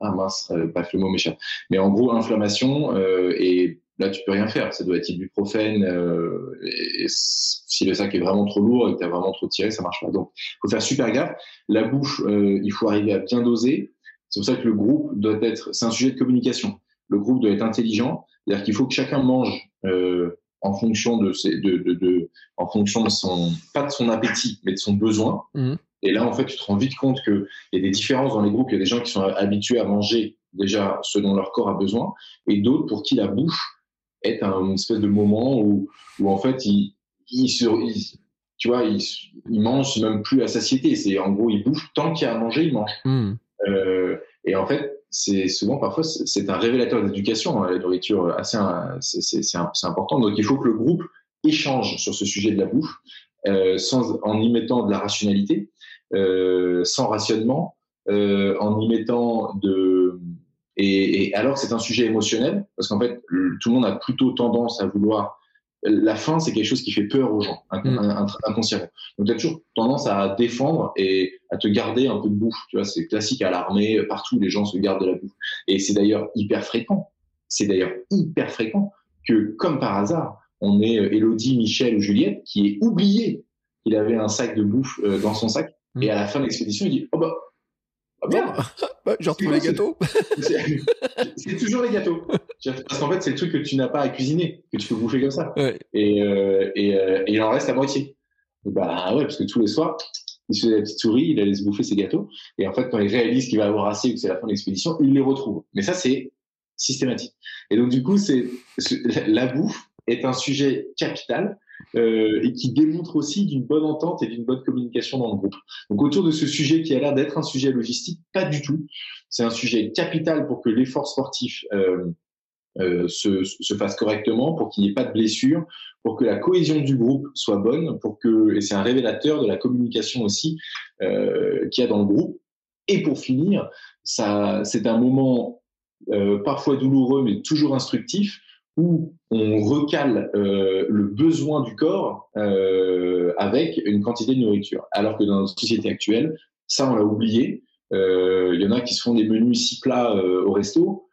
Ah mince, bref, le mot m'échappe. Mais en gros, inflammation et là tu peux rien faire. Ça doit être ibuprofène. Euh, et, si le sac est vraiment trop lourd et que tu as vraiment trop tiré, ça marche pas. Donc, il faut faire super gaffe. La bouche, euh, il faut arriver à bien doser. C'est pour ça que le groupe doit être. C'est un sujet de communication. Le groupe doit être intelligent. C'est-à-dire qu'il faut que chacun mange euh, en fonction de, ses, de, de, de, en fonction de son, pas de son appétit, mais de son besoin. Mmh. Et là, en fait, tu te rends vite compte qu'il y a des différences dans les groupes. Il y a des gens qui sont habitués à manger déjà ce dont leur corps a besoin, et d'autres pour qui la bouche être un espèce de moment où, où en fait, il, il, se, tu vois, il, il, mange même plus à satiété. C'est en gros, il bouffe tant qu'il y a à manger, il mange. Hmm. Euh, et en fait, c'est souvent parfois c'est un révélateur d'éducation hein, la nourriture assez c'est important. Donc il faut que le groupe échange sur ce sujet de la bouffe euh, sans en y mettant de la rationalité, euh, sans rationnement, euh, en y mettant de et, et alors c'est un sujet émotionnel, parce qu'en fait, tout le monde a plutôt tendance à vouloir. La faim, c'est quelque chose qui fait peur aux gens, mm. inconsciemment. Donc, tu as toujours tendance à défendre et à te garder un peu de bouffe. Tu vois, c'est classique à l'armée, partout, les gens se gardent de la bouffe. Et c'est d'ailleurs hyper fréquent. C'est d'ailleurs hyper fréquent que, comme par hasard, on ait Elodie, Michel ou Juliette qui est oublié qu'il avait un sac de bouffe euh, dans son sac. Mm. Et à la fin de l'expédition, il dit Oh bah, ah bien bah, J'ai retrouvé les gâteaux. C'est toujours les gâteaux. Parce qu'en fait, c'est le truc que tu n'as pas à cuisiner, que tu peux bouffer comme ça. Et, euh, et, euh, et, il en reste à moitié. bah ouais, parce que tous les soirs, il se fait la petite souris, il allait se bouffer ses gâteaux. Et en fait, quand il réalise qu'il va avoir assez ou que c'est la fin de l'expédition, il les retrouve. Mais ça, c'est systématique. Et donc, du coup, c'est la bouffe est un sujet capital euh, et qui démontre aussi d'une bonne entente et d'une bonne communication dans le groupe. Donc autour de ce sujet qui a l'air d'être un sujet logistique, pas du tout. C'est un sujet capital pour que l'effort sportif euh, euh, se, se, fasse correctement, pour qu'il n'y ait pas de blessures, pour que la cohésion du groupe soit bonne, pour que et c'est un révélateur de la communication aussi qu'il y a dans le groupe. Et pour finir, ça c'est un moment parfois douloureux mais toujours instructif où on recale euh, le besoin du corps euh, avec une quantité de nourriture. Alors que dans notre société actuelle, ça on l'a oublié. Euh, il y en a qui se font des menus si plats au resto.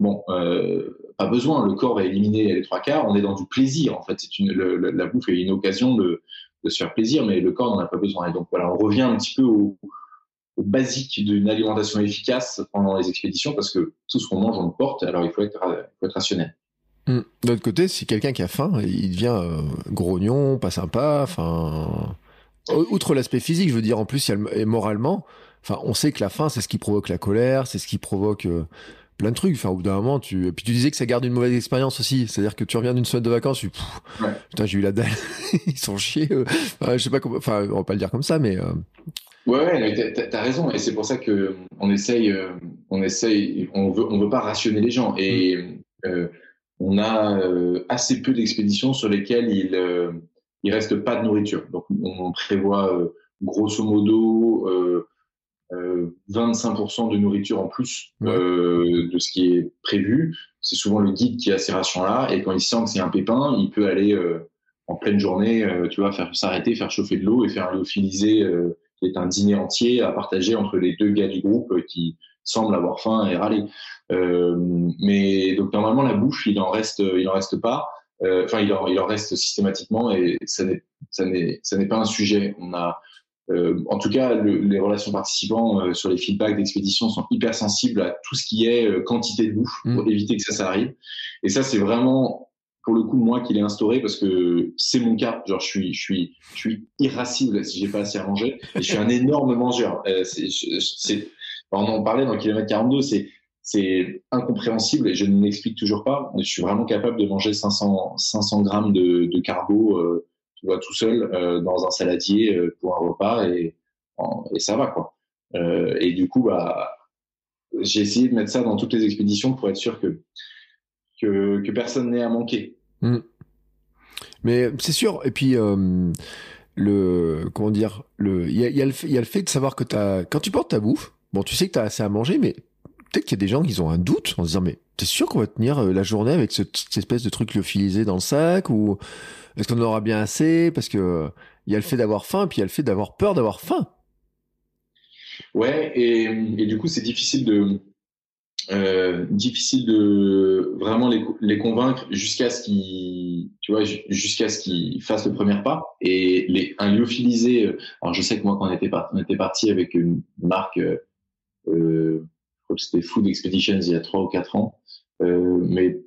Bon, pas besoin. Le corps va éliminer les trois quarts. On est dans du plaisir. En fait, la bouffe est une occasion de, se faire plaisir, mais le corps n'en a pas besoin. Et donc voilà, on revient un petit peu au, basique d'une alimentation efficace pendant les expéditions parce que tout ce qu'on mange on le porte. Alors il faut être rationnel. Mmh. D'un autre côté, si quelqu'un qui a faim, il devient euh, grognon, pas sympa, enfin. Outre l'aspect physique, je veux dire, en plus, et moralement, enfin, on sait que la faim, c'est ce qui provoque la colère, c'est ce qui provoque euh, plein de trucs. Enfin, au bout d'un moment, tu. Et puis tu disais que ça garde une mauvaise expérience aussi. C'est-à-dire que tu reviens d'une semaine de vacances, tu. Pff, ouais. Putain, j'ai eu la dalle. Ils sont chiés. Euh. Enfin, je sais pas comment. Enfin, on va pas le dire comme ça, mais. Euh... Ouais, ouais, t'as as raison. Et c'est pour ça que on essaye, euh, on essaye, on veut, on veut pas rationner les gens. Et mmh on a euh, assez peu d'expéditions sur lesquelles il euh, il reste pas de nourriture. Donc on prévoit euh, grosso modo 25% de nourriture en plus de ce qui est prévu. C'est souvent le guide qui a ces rations-là et quand il sent que c'est un pépin, il peut aller en pleine journée, tu vois, faire s'arrêter, faire chauffer de l'eau et faire un lyophilisé qui est un dîner entier à partager entre les deux gars du groupe qui semblent avoir faim et râler. Euh, mais donc normalement la bouche, il en reste, il en reste pas. Euh, enfin, il en, il en reste systématiquement et ça n'est, ça n'est, ça n'est pas un sujet. On a, euh, en tout cas, le, les relations participants euh, sur les feedbacks d'expédition sont hyper sensibles à tout ce qui est euh, quantité de bouffe pour mmh. éviter que ça, ça arrive. Et ça, c'est vraiment pour le coup moi qui l'ai instauré parce que c'est mon cas. Genre, je suis, je suis, je suis irascible si j'ai pas assez à manger. Et je suis un énorme mangeur. Euh, c'est, on en parlait dans Kilomètre 42. C'est c'est incompréhensible et je ne m'explique toujours pas. Je suis vraiment capable de manger 500, 500 grammes de, de carbo, euh, tout seul euh, dans un saladier euh, pour un repas et, ça va quoi. Et du coup, bah, j'ai essayé de mettre ça dans toutes les expéditions pour être sûr que personne n'ait à manquer. Mmh. Mais c'est sûr. Et puis comment dire, il y a, le fait de savoir que quand tu portes ta bouffe, bon, tu sais que tu as assez à manger, mais peut-être qu'il y a des gens qui ont un doute en se disant mais t'es sûr qu'on va tenir euh, la journée avec ce, cette espèce de truc lyophilisé dans le sac ou est-ce qu'on en aura bien assez? Parce que il y a le fait d'avoir faim puis il y a le fait d'avoir peur d'avoir faim. Ouais et, et du coup c'est difficile de euh, difficile de vraiment les, les convaincre jusqu'à ce qu'ils tu vois jusqu'à ce qu'ils fassent le premier pas et les un lyophilisé euh, alors je sais que moi quand on était parti on était parti avec une marque euh, c'était Food Expeditions il y a trois ou quatre ans. Euh, mais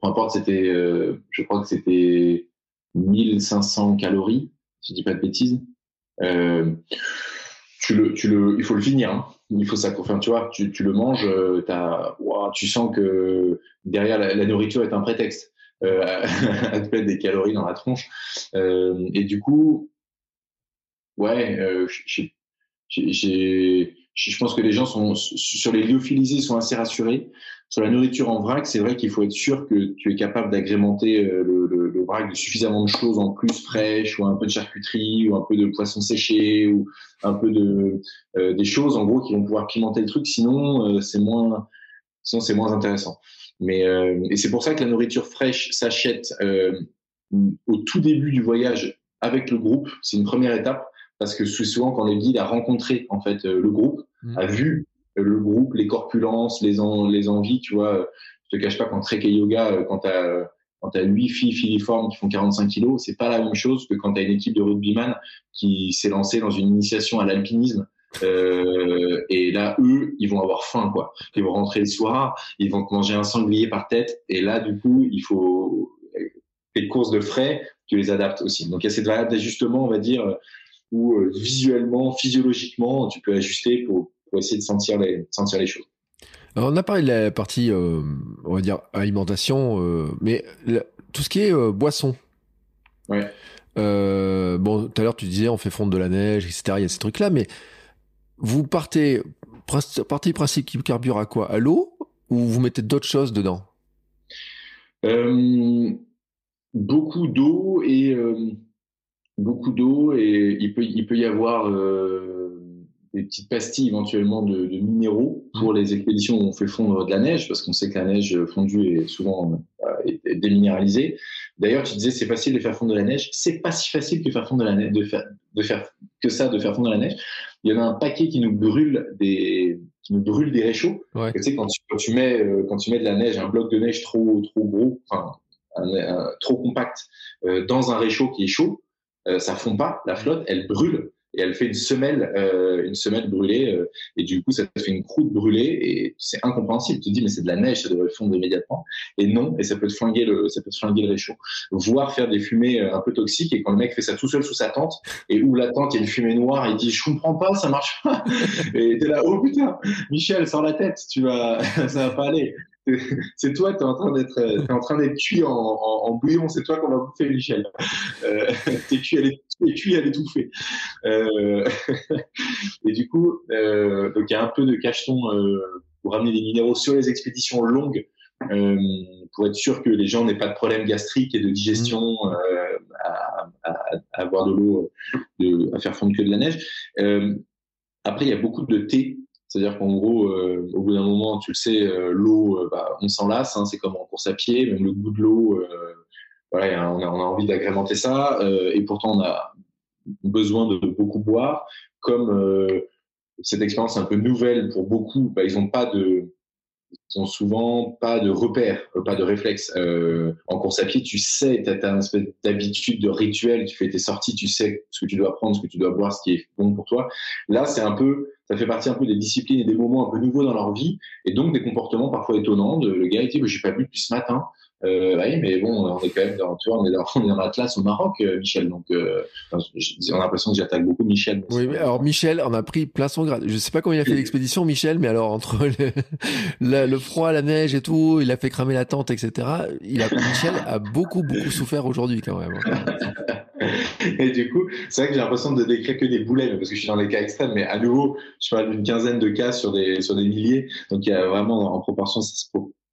peu importe, c'était, euh, je crois que c'était 1500 calories, si je dis pas de bêtises. Euh, tu le, tu le, il faut le finir. Hein. Il faut ça. Enfin, tu vois, tu, le manges, euh, as, wow, tu sens que derrière la, nourriture est un prétexte euh, à te mettre des calories dans la tronche. Euh, et du coup, ouais, j'ai je pense que les gens sont sur les lyophilisés sont assez rassurés. Sur la nourriture en vrac, c'est vrai qu'il faut être sûr que tu es capable d'agrémenter euh, le, le, le, vrac de suffisamment de choses en plus fraîches ou un peu de charcuterie ou un peu de poisson séché ou un peu de euh, des choses en gros qui vont pouvoir pimenter le truc. Sinon, euh, c'est moins sinon c'est moins intéressant. Mais euh, et c'est pour ça que la nourriture fraîche s'achète euh, au tout début du voyage avec le groupe. C'est une première étape parce que souvent quand le guide a rencontré en fait euh, le groupe, mmh. a vu euh, le groupe, les corpulences, les, en, les envies, tu vois, je te cache pas quand Trek et Yoga, euh, quand t'as quand t'as huit filles filiformes qui font 45 kilos, c'est pas la même chose que quand t'as une équipe de rugbyman qui s'est lancée dans une initiation à l'alpinisme. Euh, et là, eux, ils vont avoir faim, quoi. Ils vont rentrer le soir, ils vont manger un sanglier par tête, et là, du coup, il faut les courses de frais, tu les adaptes aussi. Donc il y a cette variable d'ajustement, on va dire, où euh, visuellement, physiologiquement, tu peux ajuster pour, pour essayer de sentir les, sentir les choses. Alors on a parlé de la partie, euh, on va dire, alimentation, euh, mais la, tout ce qui est euh, boisson, Ouais. Bon, tout à l'heure, tu disais, on fait fondre de la neige, etc. Il y a ces trucs-là, mais vous partez, partez du principe qui carbure à quoi? À l'eau ou vous mettez d'autres choses dedans? Beaucoup d'eau et beaucoup d'eau et il peut il peut y avoir euh, des petites pastilles éventuellement de, de, minéraux pour les expéditions où on fait fondre de la neige parce qu'on sait que la neige fondue est souvent est déminéralisée. D'ailleurs, tu disais c'est facile de faire fondre de la neige. C'est pas si facile que faire fondre de la neige, de faire, de faire que ça, de faire fondre de la neige. Il y en a un paquet qui nous brûle des, qui nous brûle des réchauds. Ouais. Tu sais, quand tu, quand tu mets, euh, quand tu mets de la neige, un bloc de neige trop, trop gros, enfin, un, un, trop compact, euh, dans un réchaud qui est chaud, euh, ça fond pas. La flotte, elle brûle et elle fait une semelle, euh, une semelle brûlée, euh, et du coup ça te fait une croûte brûlée, et c'est incompréhensible. Tu te dis mais c'est de la neige, ça devrait fondre immédiatement, et non, et ça peut te flinguer le, ça peut te flinguer le réchaud. Voire faire des fumées euh, un peu toxiques, et quand le mec fait ça tout seul sous sa tente, et où la tente il y a une fumée noire, et il dit je comprends pas, ça marche pas, et t'es là oh putain, Michel sors la tête, tu vas, ça va pas aller c'est toi, tu es en train d'être, es en train d'être cuit en, en, en bouillon. C'est toi qu'on va bouffer, Michel. Euh, t'es cuit, elle est, cuit, étouffée. Euh, et du coup, euh, donc il y a un peu de cacheton euh, pour ramener des minéraux sur les expéditions longues, euh, pour être sûr que les gens n'aient pas de problème gastrique et de digestion euh, à, à, à, avoir de l'eau, à faire fondre que de la neige. après, il y a beaucoup de thé c'est-à-dire qu'en gros, euh, au bout d'un moment, tu le sais, euh, l'eau, euh, bah, on s'en lasse. Hein, c'est comme en course à pied, même le goût de l'eau. voilà, on a, on a envie d'agrémenter ça, et pourtant on a besoin de beaucoup boire. Comme cette expérience un peu nouvelle pour beaucoup, bah, ils n'ont pas de ils ont souvent pas de repères, pas de réflexes. Euh, en course à pied, tu sais, tu as, une espèce d'habitude, de rituel, tu fais tes sorties, tu sais ce que tu dois prendre, ce que tu dois boire, ce qui est bon pour toi. Là, c'est un peu, ça fait partie un peu des disciplines et des moments un peu nouveaux dans leur vie, et donc des comportements parfois étonnants. De, le gars, il dit, j'ai pas bu depuis ce matin. Euh, oui, mais bon, on est quand même dans, tu vois, on est dans, on est dans Atlas au Maroc, euh, Michel. Donc, euh, on a l'impression que j'attaque beaucoup Michel. Oui, mais alors Michel, on a pris plein son grade. Je sais pas comment il a fait l'expédition, Michel, mais alors entre le, le, le, froid, la neige et tout, il a fait cramer la tente, etc. Il a, Michel a beaucoup, beaucoup souffert aujourd'hui quand même. et du coup, c'est vrai que j'ai l'impression de décrire que des boulets, parce que je suis dans les cas extrêmes, mais à nouveau, je parle d'une quinzaine de cas sur des, sur des milliers. Donc, il y a vraiment, en proportion, ça se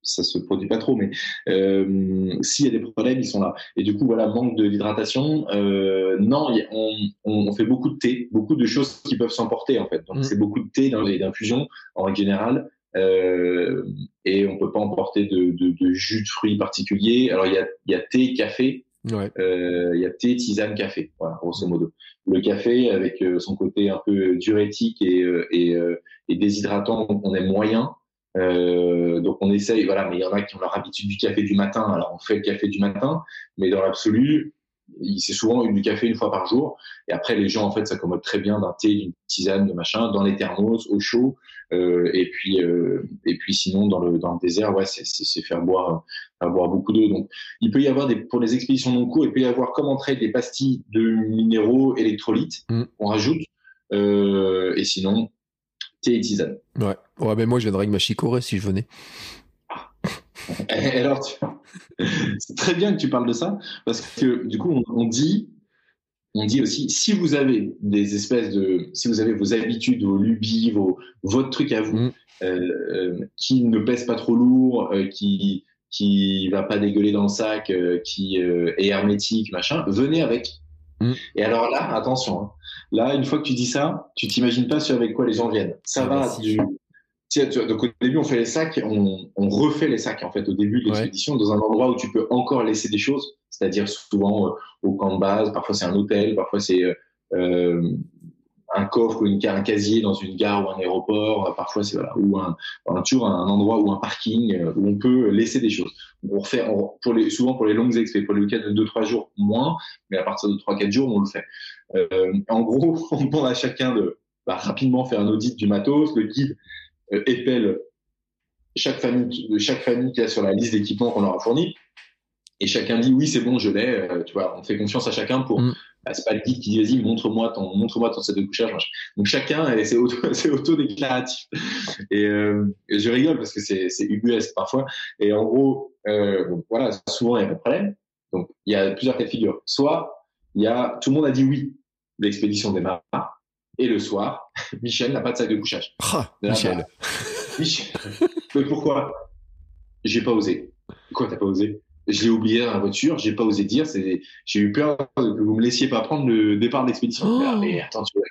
ça se produit pas trop, mais euh, s'il y a des problèmes, ils sont là. Et du coup, voilà, manque de l'hydratation. Euh, non, on, on, fait beaucoup de thé, beaucoup de choses qui peuvent s'emporter en fait. Donc, mmh. c'est beaucoup de thé et d'infusion en règle générale. Euh, et on peut pas emporter de, de, de, jus de fruits particuliers. Alors, il y a, y a thé, café. Ouais. Euh, il y a thé, tisane, café, voilà, grosso modo. Le café, avec euh, son côté un peu diurétique et, euh, et, et déshydratant, on est moyen. Euh, donc on essaye, voilà, mais il y en a qui ont leur habitude du café du matin, alors on fait le café du matin, mais dans l'absolu, c'est souvent du café une fois par jour. Et après, les gens, en fait, s'accommodent très bien d'un thé, d'une tisane, de machin, dans les thermos, au chaud. Euh, et puis, euh, et puis sinon, dans le, dans le désert, ouais, c'est faire boire, faire boire beaucoup d'eau. Donc, il peut y avoir des, pour les expéditions long cours, il peut y avoir comme entrée des pastilles de minéraux, électrolytes, mm. on rajoute. Euh, et sinon, thé et tisane. Ouais. Ouais, ben moi, je viendrais avec ma chicorée si je venais. alors, tu... c'est très bien que tu parles de ça, parce que du coup, on, on, dit, on dit aussi, si vous avez des espèces de, si vous avez vos habitudes, vos lubies, vos, votre truc à vous, mm. euh, qui ne pèse pas trop lourd, euh, qui qui va pas dégueuler dans le sac, euh, qui est hermétique, machin, venez avec. Mm. Et alors là, attention, hein, là, une fois que tu dis ça, tu t'imagines pas sur avec quoi les gens viennent. Ça Ah, va du, donc au début, on fait les sacs, on, on refait les sacs en fait au début de l'expédition dans un endroit où tu peux encore laisser des choses, c'est-à-dire souvent euh, au camp de base, parfois c'est un hôtel, parfois c'est euh, un coffre ou une, un casier dans une gare ou un aéroport, parfois c'est voilà, ou un, tour, un endroit ou un parking euh, où on peut laisser des choses. On refait souvent pour les longues expé, pour les week-ends de 2-3 jours moins, mais à partir de 3-4 jours on le fait. Euh, en gros, on demande à chacun de bah, rapidement faire un audit du matos, le guide euh, épelle chaque famille, chaque famille qui a sur la liste d'équipements qu'on leur a fourni. Et chacun dit oui, c'est bon, je l'ai. Euh, tu vois, on fait confiance à chacun pour. Mm. Bah, c'est pas le guide qui dit vas-y, montre-moi ton, montre-moi ton set de couchage. Donc chacun, c'est auto, c'est auto-déclaratif. Et, euh, et, je rigole parce que c'est, c'est ubuesque parfois. Et en gros, euh, bon, voilà, souvent il y a pas de problème. Donc, il y a plusieurs cas de figure. Soit, il y a, tout le monde a dit oui, l'expédition démarre, et le soir, Michel n'a pas de sac de couchage. Ah, Michel. Michel. Mais pourquoi? J'ai pas osé. Quoi, t'as pas osé? Je l'ai oublié dans la voiture, j'ai pas osé dire, c'est, j'ai eu peur que vous me laissiez pas prendre le départ de l'expédition. Oh. Mais attends, tu vois.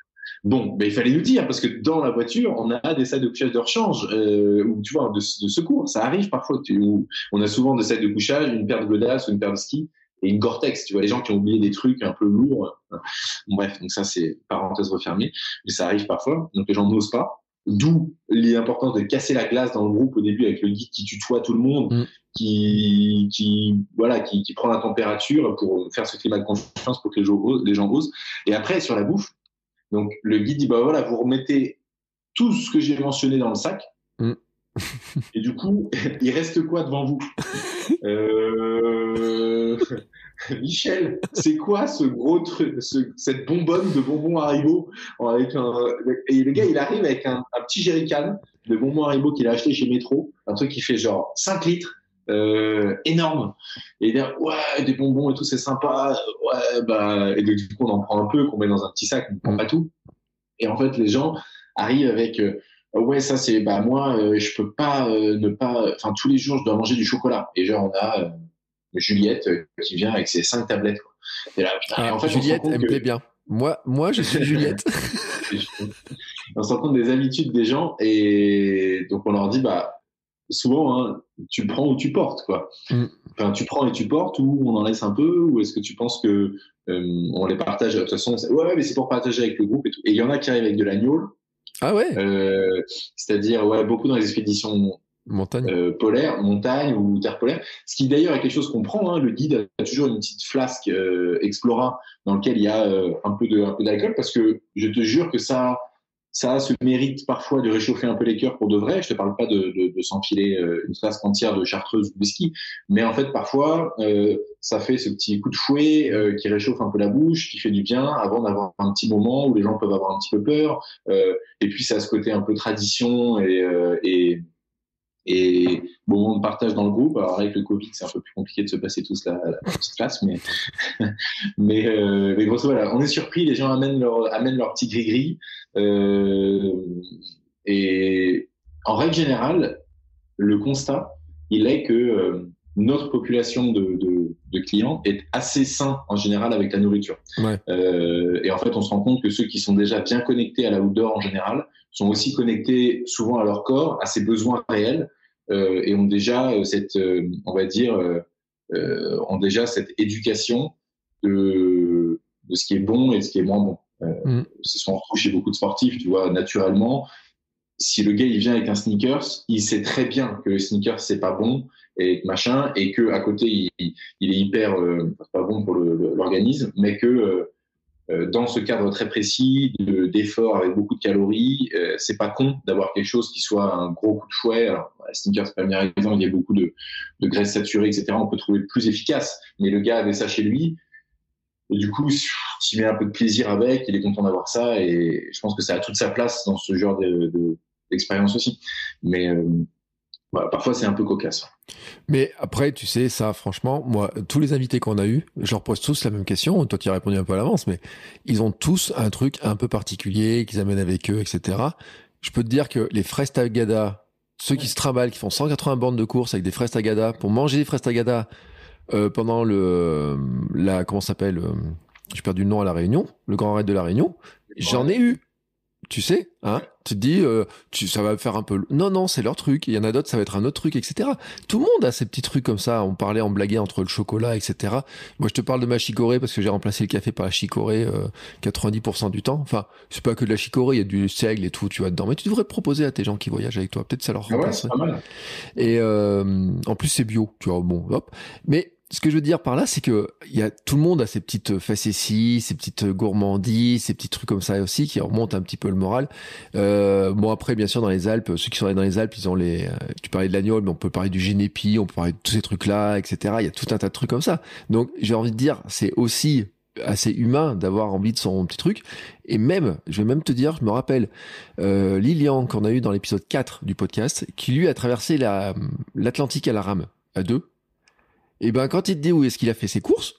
Bon, mais il fallait nous dire, parce que dans la voiture, on a des sacs de couchage de rechange, euh, ou tu vois, de, de, secours. Ça arrive parfois. Tu, où on a souvent des sacs de couchage, une paire de godasses ou une paire de ski et une Gore-Tex. Tu vois, les gens qui ont oublié des trucs un peu lourds. Bon, bref, donc ça, c'est parenthèse refermée. Mais ça arrive parfois. Donc les gens n'osent pas. D'où l'importance de casser la glace dans le groupe au début avec le guide qui tutoie tout le monde, Mm. qui, qui, voilà, qui, qui prend la température pour faire ce climat de confiance pour que les gens osent. Les gens osent. Et après, sur la bouffe, donc le guide dit, bah voilà, vous remettez tout ce que j'ai mentionné dans le sac. Mm. Et du coup, il reste quoi devant vous? Euh... Michel, c'est quoi ce gros truc, ce, cette bonbonne de bonbons Haribo avec un... Et le gars, il arrive avec un, petit jerrycan de bonbons Haribo qu'il a acheté chez Metro, un truc qui fait genre 5 litres, euh, énorme. Et dit ouais, des bonbons et tout, c'est sympa. Ouais, bah, et du coup, on en prend un peu, qu'on met dans un petit sac, on prend pas tout. Et en fait, les gens arrivent avec euh, ouais, ça c'est bah moi, euh, je peux pas euh, ne pas, enfin tous les jours, je dois manger du chocolat. Et genre on a euh, Juliette euh, qui vient avec ses cinq tablettes. Quoi. Et là, putain, et Ah, en fait, Juliette, elle me plaît bien. Moi, moi, je suis Juliette. on se rend compte des habitudes des gens et donc on leur dit bah souvent hein, tu prends ou tu portes quoi. Mm. Enfin tu prends et tu portes ou on en laisse un peu ou est-ce que tu penses que euh, on les partage de toute façon c'est- ouais, mais c'est pour partager avec le groupe et tout. Et il y en a qui arrivent avec de la gnôle, Ah ouais, euh, c'est-à-dire ouais beaucoup dans les expéditions montagne. euh, polaire, montagne ou terre polaire. Ce qui d'ailleurs est quelque chose qu'on prend. Hein, le guide a toujours une petite flasque euh, Explora dans lequel il y a euh, un peu d'alcool parce que je te jure que ça ça a mérite parfois de réchauffer un peu les cœurs pour de vrai. Je te parle pas de, de, de s'enfiler euh, une flasque entière de chartreuse ou de whisky, mais en fait parfois euh, ça fait ce petit coup de fouet euh, qui réchauffe un peu la bouche, qui fait du bien avant d'avoir un petit moment où les gens peuvent avoir un petit peu peur. Et puis ça a ce côté un peu tradition et, et et moment de partage dans le groupe. Alors avec le Covid, c'est un peu plus compliqué de se passer tous la, la petite classe, mais mais, euh, mais grosso modo, on est surpris. Les gens amènent leur amènent leur petit gris gris. Euh, et en règle générale, le constat, il est que euh, notre population de, de, de clients est assez sain en général avec la nourriture. Ouais. Euh, et en fait, on se rend compte que ceux qui sont déjà bien connectés à la outdoor en général sont aussi connectés souvent à leur corps, à ses besoins réels, euh, et ont déjà euh, cette, euh, on va dire, euh, euh, ont déjà cette éducation de, de ce qui est bon et de ce qui est moins bon. Euh, Mm. C'est ce qu'on retrouve chez beaucoup de sportifs, tu vois, naturellement. Si le gars il vient avec un sneakers, il sait très bien que le sneakers c'est pas bon et machin, et que à côté il, il- est hyper euh, pas bon pour l'organisme, mais que euh, euh, dans ce cadre très précis de- d'effort avec beaucoup de calories, euh, c'est pas con d'avoir quelque chose qui soit un gros coup de fouet. Alors, la sneakers, c'est pas meilleur exemple, il y a beaucoup de, de graisses saturées, etc. On peut trouver plus efficace. Mais le gars avait ça chez lui. Du coup, s'il met un peu de plaisir avec, il est content d'avoir ça. Et je pense que ça a toute sa place dans ce genre de- de- d'expérience aussi. Mais euh, voilà, parfois, c'est un peu cocasse. Mais après, tu sais, ça, franchement, moi, tous les invités qu'on a eus, je leur pose tous la même question. Toi, tu as répondu un peu à l'avance, mais ils ont tous un truc un peu particulier qu'ils amènent avec eux, etc. Je peux te dire que les fraises tagada, ceux qui se trimballent, qui font 180 bornes de course avec des fraises tagada, pour manger des fraises tagada euh, pendant le, la, comment ça s'appelle, euh, j'ai perdu le nom à la Réunion, le Grand Raid de la Réunion, j'en ai eu. Tu sais, hein, tu te dis, euh, tu, ça va faire un peu. Non, non, c'est leur truc. Il y en a d'autres, ça va être un autre truc, etc. Tout le monde a ces petits trucs comme ça. On parlait, on blaguait entre le chocolat, etc. Moi, je te parle de ma chicorée parce que j'ai remplacé le café par la chicorée euh, 90% du temps. Enfin, c'est pas que de la chicorée, il y a du seigle et tout, tu vois dedans. Mais tu devrais proposer à tes gens qui voyagent avec toi. Peut-être ça leur Ah ouais, remplacerait. mal. Et euh, en plus, c'est bio, tu vois. Bon, hop. Mais ce que je veux dire par là, c'est que il y a tout le monde a ses petites facéties, ses petites gourmandises, ces petits trucs comme ça aussi qui remontent un petit peu le moral. Euh, bon après, bien sûr, dans les Alpes, ceux qui sont allés dans les Alpes, ils ont les. euh, tu parlais de l'agneau, mais on peut parler du génépi, on peut parler de tous ces trucs-là, etc. Il y a tout un tas de trucs comme ça. Donc, j'ai envie de dire, c'est aussi assez humain d'avoir envie de son petit truc. Et même, je vais même te dire, je me rappelle euh, Lilian qu'on a eu dans l'épisode 4 du podcast, qui lui a traversé la l'Atlantique à la rame, à deux. Et ben quand il te dit où est-ce qu'il a fait ses courses,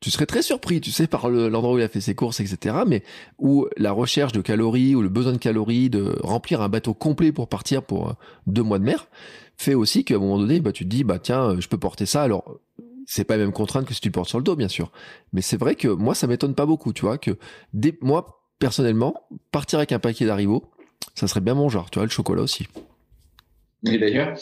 tu serais très surpris, tu sais, par l'endroit où il a fait ses courses, etc. Mais où la recherche de calories ou le besoin de calories, de remplir un bateau complet pour partir pour euh, deux mois de mer, fait aussi qu'à un moment donné, bah, tu te dis, bah tiens, je peux porter ça. Alors, c'est pas la même contrainte que si tu le portes sur le dos, bien sûr. Mais c'est vrai que moi, ça m'étonne pas beaucoup, tu vois, que moi, personnellement, partir avec un paquet d'Arivo, ça serait bien mon genre, tu vois, le chocolat aussi. Et d'ailleurs,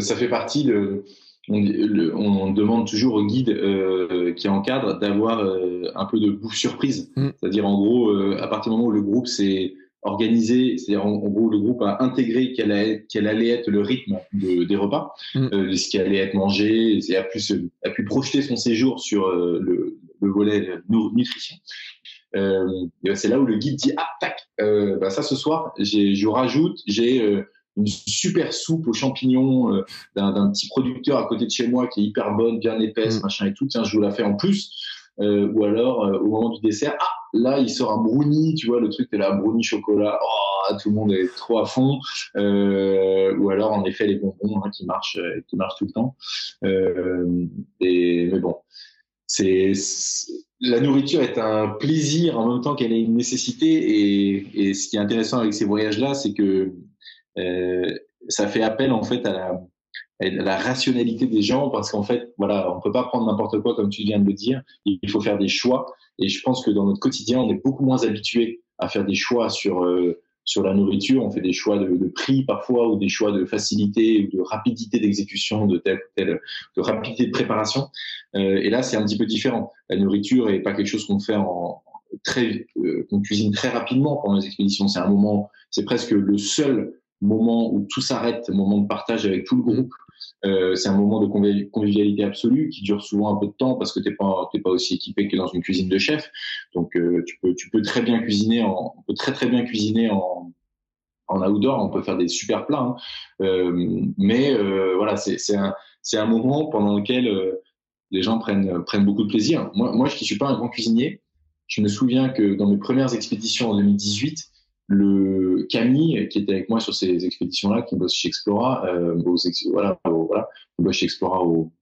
ça fait partie de, on, demande toujours au guide euh, qui encadre d'avoir euh, un peu de bouffe surprise. Mm. C'est-à-dire, en gros, euh, à partir du moment où le groupe s'est organisé, c'est-à-dire, en, gros, le groupe a intégré quel, allait être le rythme des repas, mm. ce qui allait être mangé, et a pu, a pu projeter son séjour sur le, volet nutrition. Ben, c'est là où le guide dit ah tac bah, ça ce soir je rajoute j'ai une super soupe aux champignons euh, d'un petit producteur à côté de chez moi qui est hyper bonne, bien épaisse, mm. machin et tout. Tiens, je vous la fais en plus. Euh, ou alors, euh, au moment du dessert, ah, là, il sort un brownie, tu vois, le truc, de la brownie chocolat. Oh, tout le monde est trop à fond. ou alors, en effet, les bonbons hein, qui marchent, qui marchent tout le temps. et, mais bon, c'est la nourriture est un plaisir en même temps qu'elle est une nécessité. Et, et ce qui est intéressant avec ces voyages-là, c'est que euh, ça fait appel en fait à la, à la rationalité des gens parce qu'en fait, voilà, on peut pas prendre n'importe quoi comme tu viens de le dire. Il faut faire des choix. Et je pense que dans notre quotidien, on est beaucoup moins habitué à faire des choix sur euh, sur la nourriture. On fait des choix de, de, prix parfois ou des choix de facilité ou de rapidité d'exécution de telle telle de rapidité de préparation. Euh, et là, c'est un petit peu différent. La nourriture est pas quelque chose qu'on fait en très euh, qu'on cuisine très rapidement pendant les expéditions. C'est un moment, c'est presque le seul moment où tout s'arrête, moment de partage avec tout le groupe. Euh, c'est un moment de convivialité absolue qui dure souvent un peu de temps parce que t'es pas t'es pas aussi équipé que dans une cuisine de chef. Donc euh, tu peux tu peux très bien cuisiner en on peut très très bien cuisiner en en outdoor. On peut faire des super plats, hein. euh, mais euh, voilà c'est c'est un c'est un moment pendant lequel euh, les gens prennent prennent beaucoup de plaisir. Moi moi je qui suis pas un grand cuisinier, je me souviens que dans mes premières expéditions en 2018 le Camille qui était avec moi sur ces expéditions-là, qui bosse chez Explora, euh, voilà, voilà, bosse chez Explora au,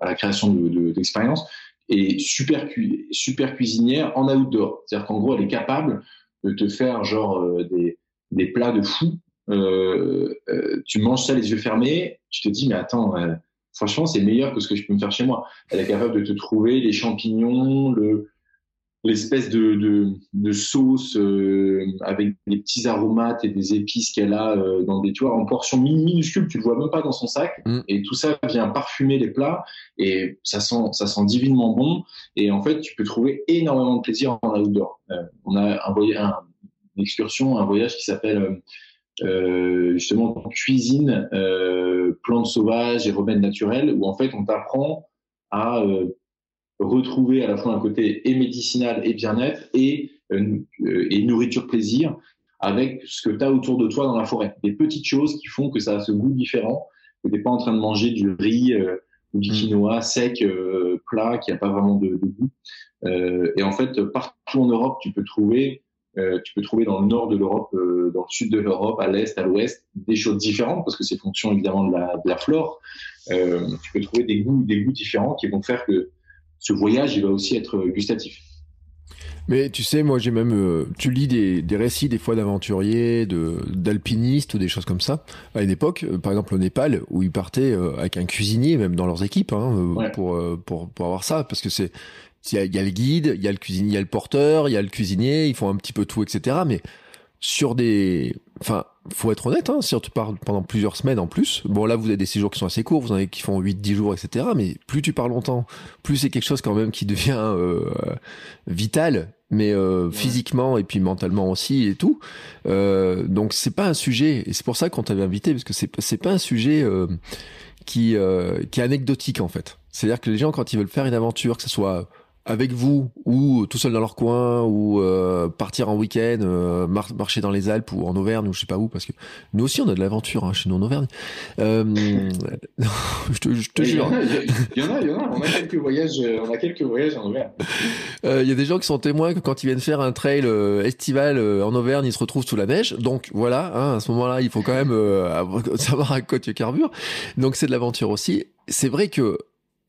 à la création d'expériences, de, et super, super cuisinière en outdoor. C'est-à-dire qu'en gros, elle est capable de te faire genre euh, des, des plats de fou. Euh, euh, tu manges ça les yeux fermés, tu te dis mais attends, euh, franchement c'est meilleur que ce que je peux me faire chez moi. Elle est capable de te trouver les champignons, le l'espèce de, de, de, sauce euh, avec des petits aromates et des épices qu'elle a euh, dans des tu vois en portions minuscules tu le vois même pas dans son sac. Mm. et tout ça vient parfumer les plats et ça sent ça sent divinement bon. Et en fait tu peux trouver énormément de plaisir en outdoor euh, on a un voyage un, une excursion un voyage qui s'appelle euh, justement cuisine plantes sauvages et remèdes naturels où en fait on t'apprend à retrouver à la fois un côté et médicinal et bien-être et, euh, et nourriture plaisir avec ce que tu as autour de toi dans la forêt. Des petites choses qui font que ça a ce goût différent, que tu n'es pas en train de manger du riz euh, ou du mm. quinoa sec, euh, plat, qui n'a pas vraiment de, de goût. Euh, et en fait, partout en Europe, tu peux trouver, euh, tu peux trouver dans le nord de l'Europe, dans le sud de l'Europe, à l'est, à l'ouest, des choses différentes parce que c'est fonction évidemment de la, de la flore. tu peux trouver des goûts, des goûts différents qui vont faire que ce voyage, il va aussi être gustatif. Mais tu sais, moi j'ai même, euh, tu lis des, des, récits des fois d'aventuriers, de d'alpinistes ou des choses comme ça. À une époque, euh, par exemple au Népal, où ils partaient euh, avec un cuisinier, même dans leurs équipes, hein, pour, pour pour avoir ça, parce que c'est il y, a, y a le guide, il y a le cuisinier, il y a le porteur, il y a le cuisinier, ils font un petit peu tout, etc. Mais sur des, enfin, faut être honnête, hein, si tu parles pendant plusieurs semaines en plus, bon là vous avez des séjours qui sont assez courts, vous en avez qui font 8-10 jours, etc. Mais plus tu parles longtemps, plus c'est quelque chose quand même qui devient euh, vital, mais euh, physiquement et puis mentalement aussi et tout. Euh, donc c'est pas un sujet, et c'est pour ça qu'on t'avait invité, parce que c'est c'est pas un sujet euh, qui euh, qui est anecdotique en fait. C'est-à-dire que les gens quand ils veulent faire une aventure, que ce soit avec vous ou tout seul dans leur coin ou euh, partir en week-end, euh, marcher dans les Alpes ou en Auvergne ou je sais pas où parce que nous aussi on a de l'aventure hein, chez nous en Auvergne. Euh, je te, je te jure. Il y, en a, il y en a. On a quelques voyages, on a quelques voyages en Auvergne. Il y a des gens qui sont témoins que quand ils viennent faire un trail estival en Auvergne, ils se retrouvent sous la neige. Donc voilà, hein, à ce moment-là, il faut quand même savoir à quoi tu carbures. Donc c'est de l'aventure aussi. C'est vrai que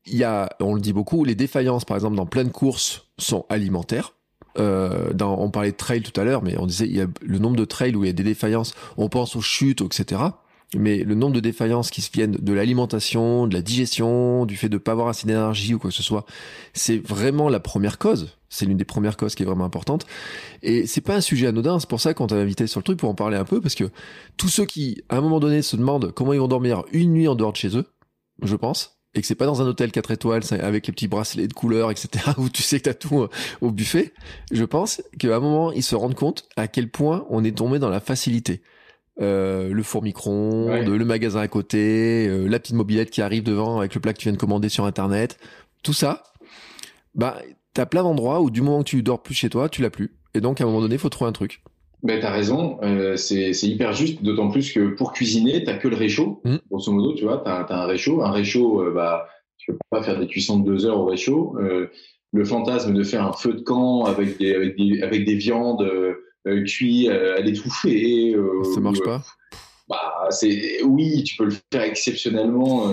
il y a, on le dit beaucoup, les défaillances, par exemple, dans pleine course, sont alimentaires. Euh, dans, on parlait de trail tout à l'heure, mais on disait il y a le nombre de trails où il y a des défaillances. On pense aux chutes, etc. Mais le nombre de défaillances qui se viennent de l'alimentation, de la digestion, du fait de pas avoir assez d'énergie ou quoi que ce soit, c'est vraiment la première cause. C'est l'une des premières causes qui est vraiment importante. Et c'est pas un sujet anodin. C'est pour ça qu'on t'a invité sur le truc pour en parler un peu, parce que tous ceux qui, à un moment donné, se demandent comment ils vont dormir une nuit en dehors de chez eux, je pense, et que c'est pas dans un hôtel 4 étoiles avec les petits bracelets de couleur, etc., où tu sais que t'as tout euh, au buffet, je pense qu'à un moment, ils se rendent compte à quel point on est tombé dans la facilité. Euh, le four micro-ondes, le magasin à côté, euh, la petite mobilette qui arrive devant avec le plat que tu viens de commander sur internet, tout ça, bah t'as plein d'endroits où du moment que tu dors plus chez toi, tu l'as plus. Et donc à un moment donné, il faut trouver un truc. Ben, t'as raison, euh, c'est hyper juste, d'autant plus que pour cuisiner, t'as que le réchaud. Mmh. Grosso modo, tu vois, t'as as un réchaud. Un réchaud, euh, bah, tu peux pas faire des cuissons de deux heures au réchaud. Euh, le fantasme de faire un feu de camp avec des, avec des, avec des viandes euh, euh cuites à l'étouffer. Ça marche pas bah, c'est Oui, tu peux le faire exceptionnellement,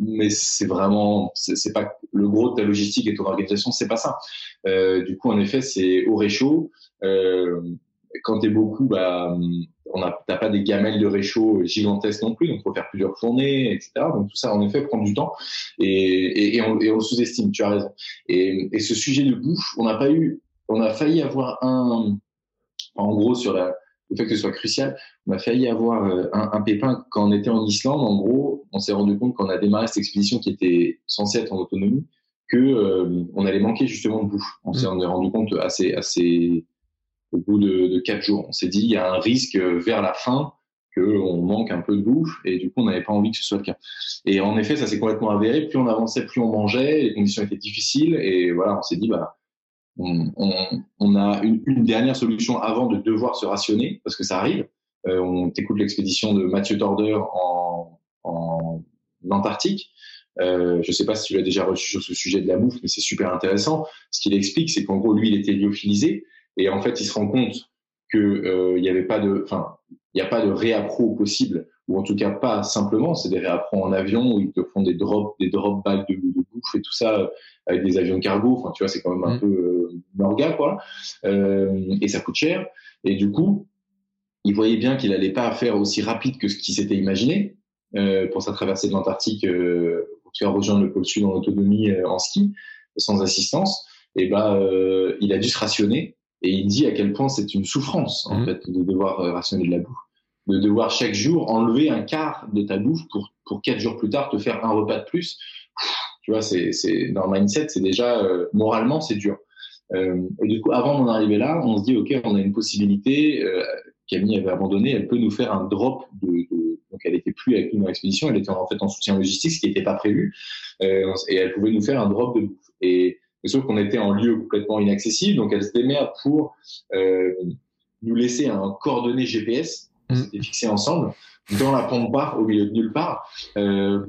mais c'est vraiment, c'est pas le gros de ta logistique et de ton organisation, c'est pas ça. du coup, en effet, c'est au réchaud. Euh, quand tu es beaucoup, bah, on a, t'as pas des gamelles de réchaud gigantesques non plus, donc faut faire plusieurs fournées, etc. Donc tout ça, en effet, prend du temps et, et, on, et on sous-estime. Tu as raison. Et, et ce sujet de bouffe, on n'a pas eu, on a failli avoir un, en gros sur la, le fait que ce soit crucial, on a failli avoir euh, un, un, pépin quand on était en Islande. En gros, on s'est rendu compte quand on a démarré cette expédition qui était censée être en autonomie que euh, on allait manquer justement de bouffe. On s'est mmh. rendu compte assez assez au bout de, quatre jours. On s'est dit, il y a un risque vers la fin qu'on manque un peu de bouffe et du coup on n'avait pas envie que ce soit le cas. Et en effet, ça s'est complètement avéré. Plus on avançait, plus on mangeait, les conditions étaient difficiles et voilà, on s'est dit bah on, a une, dernière solution avant de devoir se rationner parce que ça arrive. Euh, on t'écoute l'expédition de Mathieu Torder en, en Antarctique. Euh, je ne sais pas si tu l'as déjà reçu sur ce sujet de la bouffe, mais c'est super intéressant. Ce qu'il explique, c'est qu'en gros, lui, il était lyophilisé et en fait, il se rend compte que euh, n'y avait pas de, enfin, il n'y a pas de réappro possible, ou en tout cas pas simplement. C'est des réappros en avion où ils te font des drops, des drop bags de, de bouffe et tout ça euh, avec des avions cargo. Enfin, tu vois, c'est quand même un mmh. peu euh, morga, quoi. Euh, et ça coûte cher. Et du coup, il voyait bien qu'il allait pas faire aussi rapide que ce qu'il s'était imaginé euh, pour sa traversée de l'Antarctique, euh, pour faire rejoindre le pôle sud en autonomie en ski, sans assistance. Et bah, il a dû se rationner et il dit à quel point c'est une souffrance, en mmh. fait, de devoir euh, rationner de la bouffe. De devoir chaque jour enlever un quart de ta bouffe pour, pour quatre jours plus tard te faire un repas de plus. Tu vois, c'est, c'est, dans le mindset, c'est déjà, euh, moralement, c'est dur. Euh, et du coup, avant d'en arriver là, on se dit, OK, on a une possibilité. Euh, Camille avait abandonné, elle peut nous faire un drop de, de donc elle était plus avec nous dans l'expédition, elle était en fait en soutien logistique, ce qui n'était pas prévu, euh, et elle pouvait nous faire un drop de bouffe. Et sauf qu'on était en lieu complètement inaccessible, donc elle se démerde pour euh, nous laisser un coordonné GPS, on mmh. s'était fixé ensemble, dans la pampa, au milieu de nulle part. Euh,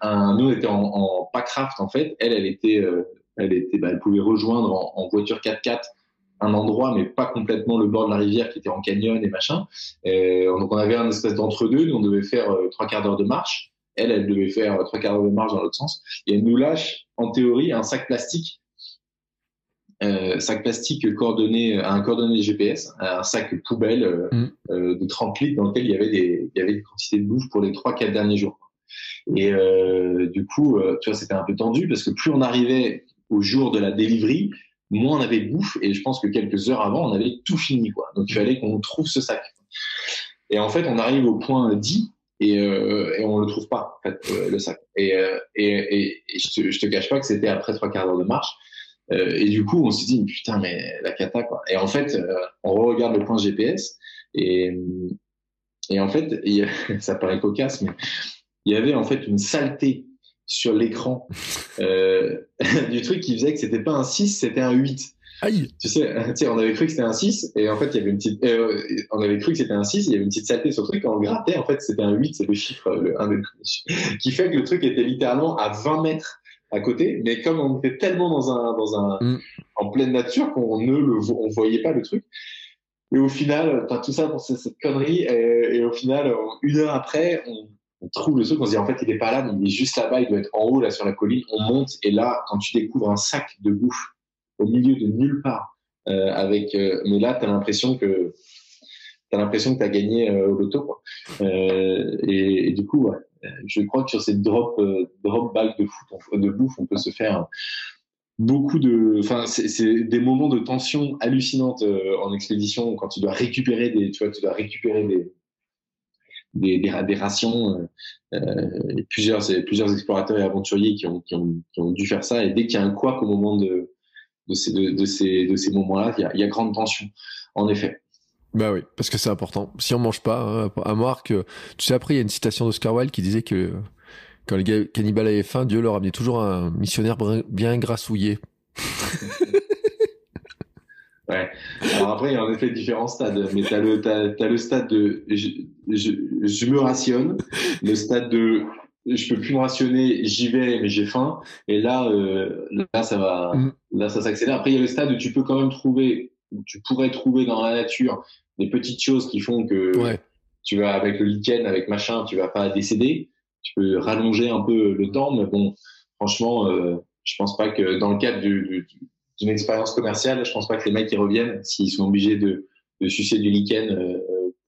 un, nous, on était en, en packraft, en fait. Elle, elle était, euh, elle était, bah, elle pouvait rejoindre en, en voiture 4x4 un endroit, mais pas complètement le bord de la rivière qui était en canyon et machin. donc on avait un espèce d'entre-deux, on devait faire trois quarts d'heure de marche. Elle, elle devait faire trois quarts de marche dans l'autre sens. Et elle nous lâche, en théorie, un sac plastique euh, sac plastique coordonné, un coordonné GPS, un sac poubelle euh, mm. euh, de 30 litres dans lequel il y avait des, il y avait des quantités de bouffe pour les trois quatre derniers jours. Et euh, du coup, tu vois, c'était un peu tendu parce que plus on arrivait au jour de la délivrerie, moins on avait de bouffe. Et je pense que quelques heures avant, on avait tout fini, quoi. Donc il fallait qu'on trouve ce sac. Et en fait, on arrive au point 10 et, euh, et on le trouve pas, en fait, le sac. Et, et, et, et je, te, je te cache pas que c'était après trois quarts d'heure de marche. Euh, et du coup, on s'est dit, putain, mais la cata, quoi. Et en fait, euh, on regarde le point GPS et, et en fait, il, ça paraît cocasse, mais il y avait en fait une saleté sur l'écran euh, du truc qui faisait que c'était pas un 6, c'était un 8. Aïe. Tu sais, tu sais, on avait cru que c'était un 6 et en fait, il y avait une petite, euh, on avait cru que c'était un 6, il y avait une petite saleté sur le truc, quand on grattait, en fait, c'était un 8, c'est le chiffre, le 1 qui fait que le truc était littéralement à 20 mètres à côté, mais comme on était tellement dans un, dans un, mm. en pleine nature qu'on ne le, on voyait pas le truc. Et au final, as tout ça pour cette, connerie, et, et, au final, une heure après, on, on trouve le truc, on se dit en fait il est pas là, il est juste là-bas, il doit être en haut là sur la colline. On monte et là, quand tu découvres un sac de bouffe au milieu de nulle part, euh, avec, euh, mais là, tu as l'impression que t'as l'impression que tu as gagné euh, au loto. Quoi. Euh, et, et, du coup, ouais, je crois que sur ces drop, drop bags de, foot, de bouffe, on peut se faire beaucoup de, enfin, c'est des moments de tension hallucinante en expédition quand tu dois récupérer des, tu vois, tu dois récupérer des, des, des, rations. Euh, plusieurs, plusieurs explorateurs et aventuriers qui ont, qui ont, qui ont dû faire ça. Et dès qu'il y a un quoi au moment de, de ces, de, de ces, de ces moments-là, il y a, y a grande tension, en effet. Bah oui, parce que c'est important. Si on mange pas, hein, à voir que, tu sais, après, il y a une citation d'Oscar Wilde qui disait que quand les cannibales avaient faim, Dieu leur amenait toujours un missionnaire bien grassouillé. ouais. Alors après, il y a en effet différents stades, mais t'as le, t'as, as le stade de je, je, je me rationne, le stade de je peux plus me rationner, j'y vais, mais j'ai faim. Et là, euh, là, ça va, mm. là, ça s'accélère. Après, il y a le stade où tu peux quand même trouver, où tu pourrais trouver dans la nature des petites choses qui font que tu vas avec le lichen, avec machin, tu vas pas décéder. Tu peux rallonger un peu le temps, mais bon, franchement, euh, je pense pas que dans le cadre d'une expérience commerciale, je pense pas que les mecs qui reviennent s'ils sont obligés de, de sucer du lichen. Euh,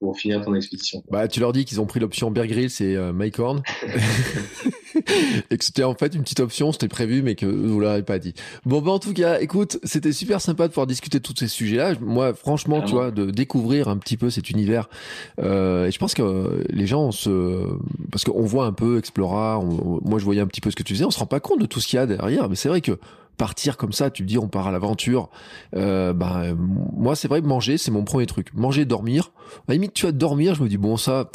pour finir ton expédition. Bah, tu leur dis qu'ils ont pris l'option Bear Grylls et euh, Mike Horn. et que c'était en fait une petite option, c'était prévu, mais que vous l'avez pas dit. Bon, bah, en tout cas, écoute, c'était super sympa de pouvoir discuter de tous ces sujets-là. Moi, franchement, tu vois, de découvrir un petit peu cet univers. Euh, et je pense que les gens se, parce qu'on voit un peu Explora, moi je voyais un petit peu ce que tu faisais, on se rend pas compte de tout ce qu'il y a derrière, mais c'est vrai que partir comme ça, tu te dis on part à l'aventure. Euh, bah, moi c'est vrai manger c'est mon premier truc. Manger, dormir. À la limite tu vas dormir, je me dis bon ça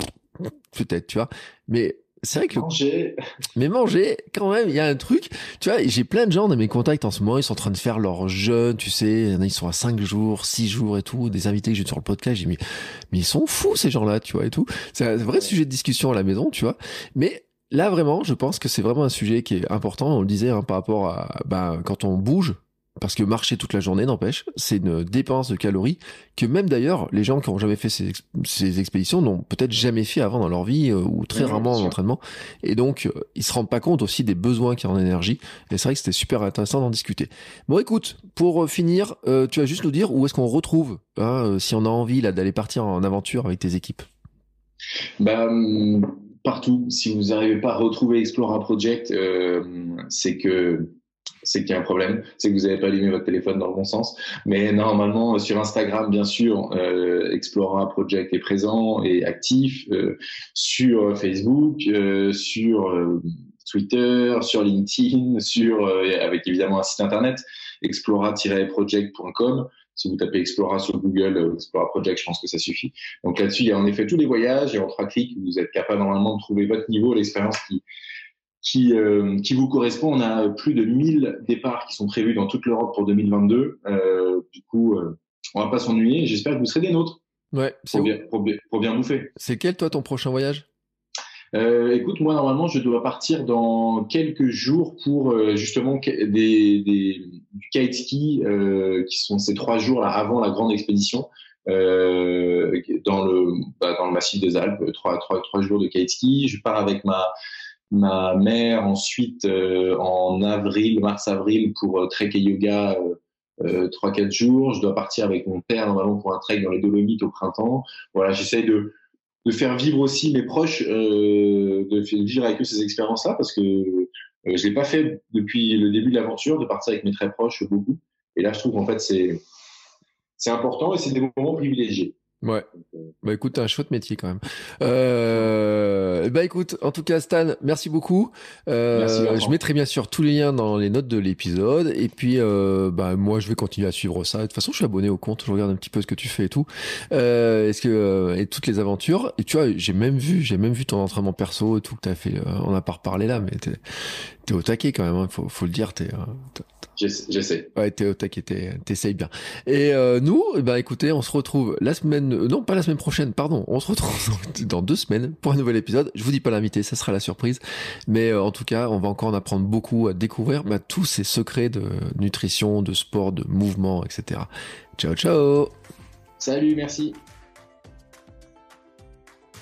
peut-être tu vois. Mais c'est vrai que manger. mais manger quand même il y a un truc tu vois j'ai plein de gens dans mes contacts en ce moment ils sont en train de faire leur jeûne tu sais ils sont à 5 jours 6 jours et tout des invités que j'ai sur le podcast j'ai mis mais ils sont fous ces gens là tu vois et tout c'est un vrai sujet de discussion à la maison tu vois mais Là, vraiment, je pense que c'est vraiment un sujet qui est important. On le disait hein, par rapport à bah, quand on bouge, parce que marcher toute la journée n'empêche, c'est une dépense de calories que même d'ailleurs les gens qui ont jamais fait ces, ces expéditions n'ont peut-être jamais fait avant dans leur vie euh, ou très rarement en entraînement. Et donc euh, ils se rendent pas compte aussi des besoins qu'il y a en énergie. Et c'est vrai que c'était super intéressant d'en discuter. Bon, écoute, pour euh, finir, tu vas juste nous dire où est-ce qu'on retrouve hein, si on a envie là d'aller partir en aventure avec tes équipes. Bah, hum, partout. Si vous n'arrivez pas à retrouver Explora Project, euh, c'est que c'est qu'il y a un problème, c'est que vous n'avez pas allumé votre téléphone dans le bon sens. Mais normalement, sur Instagram, bien sûr, euh, Explora Project est présent et actif. Euh, sur Facebook, euh, sur euh, Twitter, sur LinkedIn, avec évidemment un site internet explora-project.com. Si vous tapez Explora sur Google, euh, Explora Project, je pense que ça suffit. Donc là-dessus, il y a en effet tous les voyages et en trois clics, vous êtes capable normalement de trouver votre niveau, l'expérience qui, qui, euh, qui vous correspond. On a plus de 1000 départs qui sont prévus dans toute l'Europe pour 2022. Euh, du coup, euh, on va pas s'ennuyer. J'espère que vous serez des nôtres. Ouais, pour bien, pour, bien, pour bien bouffer. C'est quel, toi, ton prochain voyage? Euh, écoute, moi normalement, je dois partir dans quelques jours pour euh, justement des, des, du kite ski, euh, qui sont ces trois jours là avant la grande expédition euh, dans le bah, dans le massif des Alpes. Trois, trois, trois jours de kite ski. Je pars avec ma ma mère ensuite euh, en avril, mars-avril pour trek et yoga. trois quatre jours. Je dois partir avec mon père normalement pour un trek dans les Dolomites au printemps. Voilà, j'essaie de de faire vivre aussi mes proches, euh, de vivre avec eux ces expériences-là, parce que euh, je l'ai pas fait depuis le début de l'aventure, de partir avec mes très proches beaucoup. Et là, je trouve qu'en fait, c'est c'est important et c'est des moments privilégiés. Ouais. Bah écoute, t'as un chouette métier quand même. Euh, bah écoute, en tout cas Stan, merci beaucoup. Euh, je mettrai bien sûr tous les liens dans les notes de l'épisode. Et puis, euh, bah moi, je vais continuer à suivre ça. De toute façon, je suis abonné au compte. Je regarde un petit peu ce que tu fais et tout. Euh, est-ce que euh, et toutes les aventures. Et tu vois, j'ai même vu, j'ai même vu ton entraînement perso et tout que t'as fait. Euh, on n'a pas reparlé là, mais t'es es au taquet quand même. Hein, faut, faut le dire. T'es J'essaie. Ouais, t'es au taquet, t'essayes bien. Et euh, nous, ben écoutez, on se retrouve la semaine, euh, non pas la semaine prochaine, pardon, on se retrouve dans deux semaines pour un nouvel épisode. Je vous dis pas l'invité, ça sera la surprise. Mais euh, en tout cas, on va encore en apprendre beaucoup à découvrir bah, tous ces secrets de nutrition, de sport, de mouvement, etc. Ciao, ciao. Salut, merci.